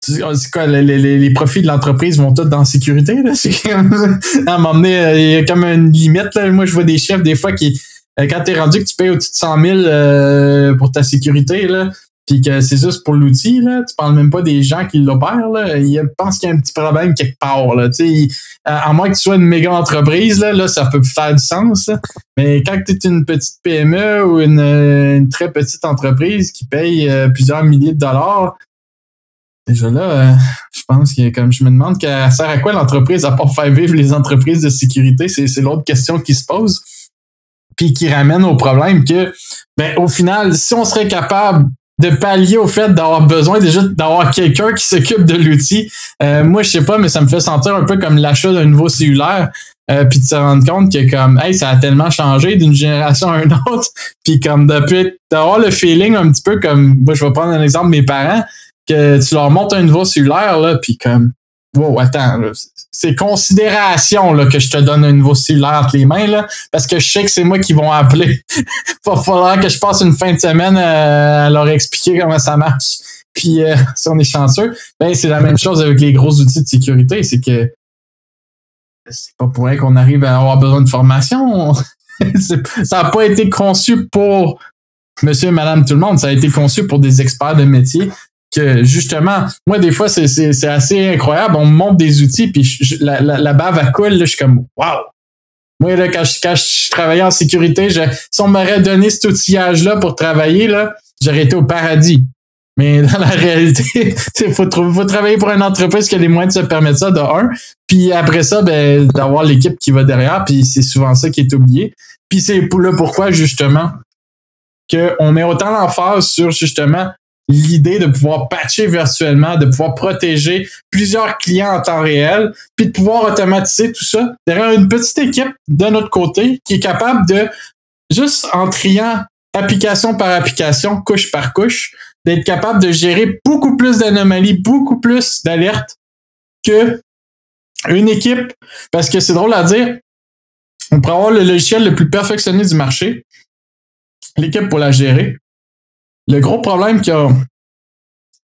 c'est quoi, les, les, les, profits de l'entreprise vont tous dans la sécurité. Là? *laughs* à un moment donné, euh, il y a comme une limite. Là. Moi, je vois des chefs des fois qui, euh, quand t'es rendu que tu payes au-dessus de 100 000 euh, pour ta sécurité, là, puis que c'est juste pour l'outil, là, tu parles même pas des gens qui l'opèrent. Là. Ils pensent qu'il y a un petit problème quelque part. Là. sais à moins que tu sois une méga entreprise, là, là ça peut faire du sens. Mais quand tu es une petite PME ou une, une, très petite entreprise qui paye plusieurs milliers de dollars, Déjà là, euh, je pense que comme je me demande qu'elle sert à quoi l'entreprise à part faire vivre les entreprises de sécurité, c'est l'autre question qui se pose. Puis qui ramène au problème que, ben, au final, si on serait capable de pallier au fait d'avoir besoin déjà d'avoir quelqu'un qui s'occupe de l'outil. Euh, moi, je sais pas, mais ça me fait sentir un peu comme l'achat d'un nouveau cellulaire. Euh, puis de se rendre compte que comme hey ça a tellement changé d'une génération à une autre *laughs* puis comme depuis d'avoir le feeling un petit peu comme moi je vais prendre un exemple mes parents que tu leur montes un nouveau cellulaire, là, puis comme, wow, attends, c'est considération là, que je te donne un nouveau cellulaire entre les mains, là, parce que je sais que c'est moi qui vont appeler. *laughs* Va falloir que je passe une fin de semaine euh, à leur expliquer comment ça marche. Puis euh, si on est chanceux, ben c'est la même chose avec les gros outils de sécurité, c'est que c'est pas pour rien qu'on arrive à avoir besoin de formation. *laughs* ça n'a pas été conçu pour monsieur madame tout le monde, ça a été conçu pour des experts de métier que justement, moi, des fois, c'est assez incroyable. On me montre des outils, puis la, la, bave à coule, je suis comme Wow! Moi, là, quand, je, quand je travaillais en sécurité, je, si on m'aurait donné cet outillage-là pour travailler, là, j'aurais été au paradis. Mais *laughs* dans la réalité, il faut, faut travailler pour une entreprise qui a les moyens de se permettre ça, de un. Puis après ça, ben, d'avoir l'équipe qui va derrière, puis c'est souvent ça qui est oublié. Puis c'est là pourquoi, justement, qu'on met autant l'emphase sur, justement, l'idée de pouvoir patcher virtuellement, de pouvoir protéger plusieurs clients en temps réel, puis de pouvoir automatiser tout ça derrière une petite équipe de notre côté qui est capable de, juste en triant application par application, couche par couche, d'être capable de gérer beaucoup plus d'anomalies, beaucoup plus d'alertes que une équipe, parce que c'est drôle à dire, on pourrait avoir le logiciel le plus perfectionné du marché, l'équipe pour la gérer, le gros problème qui,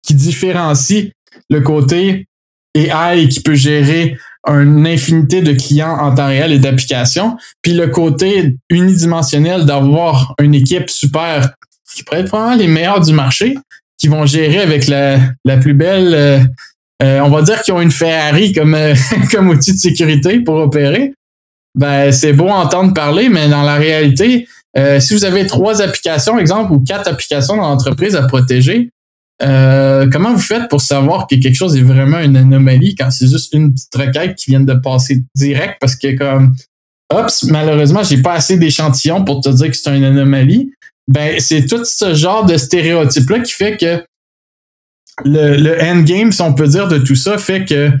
qui différencie le côté AI qui peut gérer une infinité de clients en temps réel et d'applications, puis le côté unidimensionnel d'avoir une équipe super qui pourrait être vraiment les meilleurs du marché, qui vont gérer avec la, la plus belle, euh, euh, on va dire qu'ils ont une Ferrari comme, euh, *laughs* comme outil de sécurité pour opérer. Ben, c'est beau entendre parler, mais dans la réalité, euh, si vous avez trois applications, exemple, ou quatre applications dans l'entreprise à protéger, euh, comment vous faites pour savoir que quelque chose est vraiment une anomalie quand c'est juste une petite requête qui vient de passer direct? Parce que comme Oups, malheureusement, j'ai pas assez d'échantillons pour te dire que c'est une anomalie. Ben, c'est tout ce genre de stéréotype-là qui fait que le, le endgame, si on peut dire, de tout ça, fait que,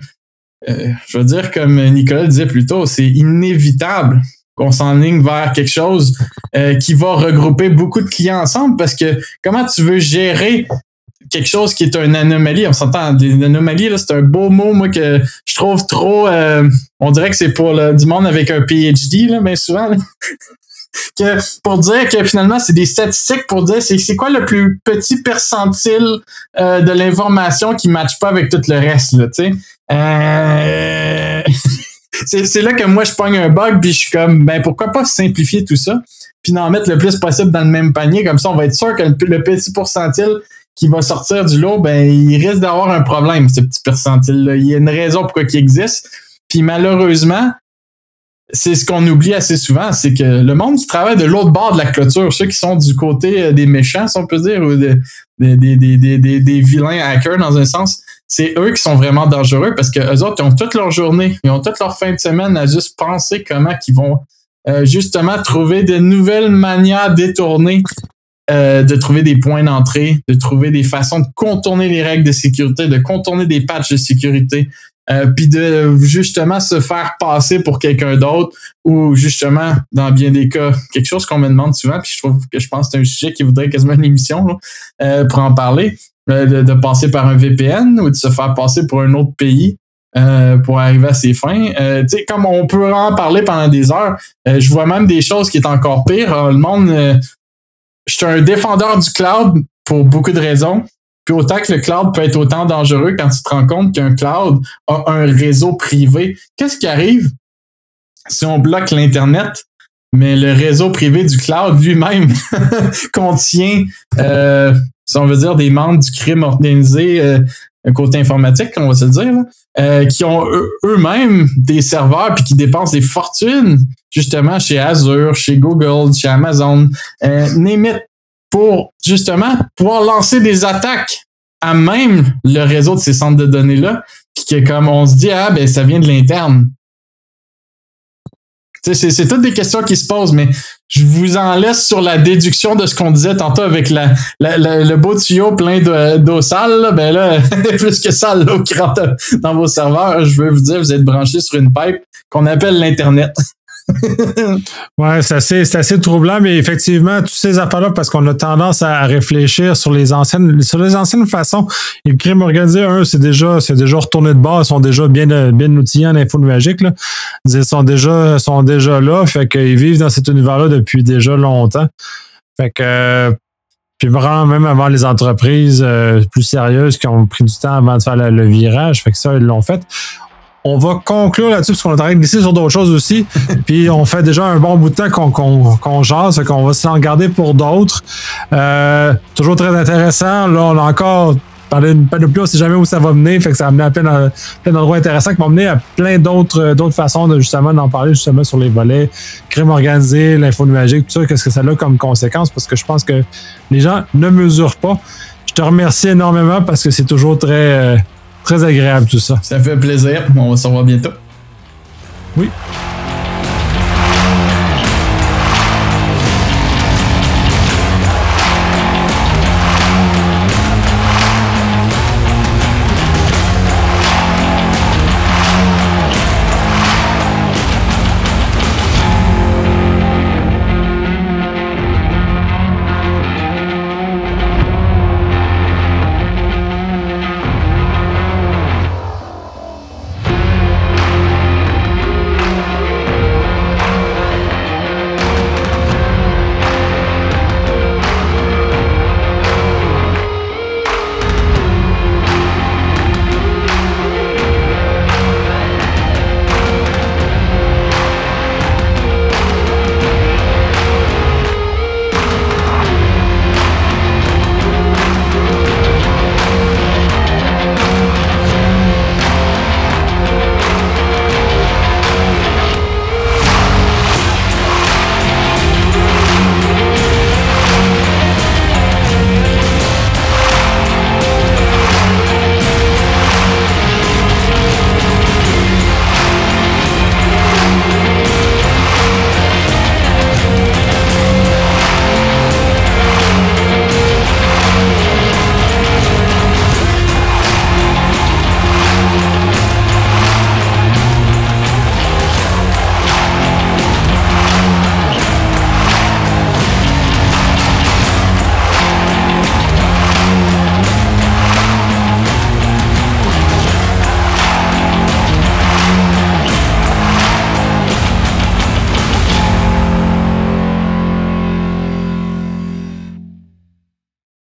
euh, je veux dire, comme Nicolas disait plus tôt, c'est inévitable qu'on s'enligne vers quelque chose euh, qui va regrouper beaucoup de clients ensemble parce que comment tu veux gérer quelque chose qui est une anomalie, on s'entend, des anomalies, c'est un beau mot, moi, que je trouve trop, euh, on dirait que c'est pour le, du monde avec un PhD, là, bien souvent, *laughs* que pour dire que finalement, c'est des statistiques pour dire c'est, c'est quoi le plus petit percentile euh, de l'information qui ne matche pas avec tout le reste, là, tu sais? Euh... *laughs* c'est là que moi, je pogne un bug, puis je suis comme, ben pourquoi pas simplifier tout ça, puis d'en mettre le plus possible dans le même panier, comme ça, on va être sûr que le, petit pourcentile qui va sortir du lot, ben il risque d'avoir un problème, ce petit percentile-là. Il y a une raison pourquoi il existe. Puis malheureusement, c'est ce qu'on oublie assez souvent, c'est que le monde qui travaille de l'autre bord de la clôture, ceux qui sont du côté euh, des méchants, si on peut dire, ou des, des, des, des, des vilains hackers dans un sens, c'est eux qui sont vraiment dangereux parce que eux autres, ils ont toute leur journée, ils ont toute leur fin de semaine à juste penser comment ils vont euh, justement trouver de nouvelles manières détournées euh, de trouver des points d'entrée, de trouver des façons de contourner les règles de sécurité, de contourner des patchs de sécurité, euh, puis de justement se faire passer pour quelqu'un d'autre ou justement, dans bien des cas, quelque chose qu'on me demande souvent, puis je trouve que je pense que c'est un sujet qui voudrait quasiment une émission euh, pour en parler, euh, de, passer par un VPN ou de se faire passer pour un autre pays pour arriver à ses fins. tu sais, comme on peut en parler pendant des heures, je vois même des choses qui est encore pire. le monde, je suis un défendeur du cloud pour beaucoup de raisons. Puis autant que le cloud peut être autant dangereux quand tu te rends compte qu'un cloud a un réseau privé. Qu'est-ce qui arrive si on bloque l'Internet, mais le réseau privé du cloud lui-même *laughs* contient, euh, si on veut dire, des membres du crime organisé euh, côté informatique, on va se le dire, euh, qui ont eux-mêmes des serveurs puis qui dépensent des fortunes justement chez Azure, chez Google, chez Amazon, euh, pour justement pouvoir lancer des attaques à même le réseau de ces centres de données-là, puis que comme on se dit, ah ben ça vient de l'interne. C'est toutes des questions qui se posent, mais je vous en laisse sur la déduction de ce qu'on disait tantôt avec la, le beau tuyau plein d'eau sale. ben là, *laughs* plus que ça, l'eau qui rentre dans vos serveurs, je veux vous dire, vous êtes branché sur une pipe qu'on appelle l'Internet. *laughs* ouais, c'est assez, troublant, mais effectivement, tous ces affaires-là, parce qu'on a tendance à réfléchir sur les anciennes, sur les anciennes façons. Et le crime organisé, c'est déjà, c'est déjà retourné de base, ils sont déjà bien, bien outillés en info numérique, là. Ils sont déjà, sont déjà là, fait qu'ils vivent dans cet univers-là depuis déjà longtemps. Fait que, puis vraiment, même avant les entreprises euh, plus sérieuses qui ont pris du temps avant de faire le, le virage, fait que ça, ils l'ont fait on va conclure là-dessus parce qu'on est en train de glisser sur d'autres choses aussi. *laughs* Puis on fait déjà un bon bout de temps qu'on qu'on jase, qu'on va s'en garder pour d'autres. Euh, toujours très intéressant. Là, on a encore parlé de panoplie, on sait jamais où ça va mener. Fait que ça a amené à plein, plein d'endroits intéressants qui vont mener à plein d'autres d'autres façons de justement d'en parler justement sur les volets crime organisé, l'info numérique, tout ça, qu'est-ce que ça a comme conséquence parce que je pense que les gens ne mesurent pas. Je te remercie énormément parce que c'est toujours très euh, Très agréable tout ça. Ça fait plaisir. On va se revoir bientôt. Oui.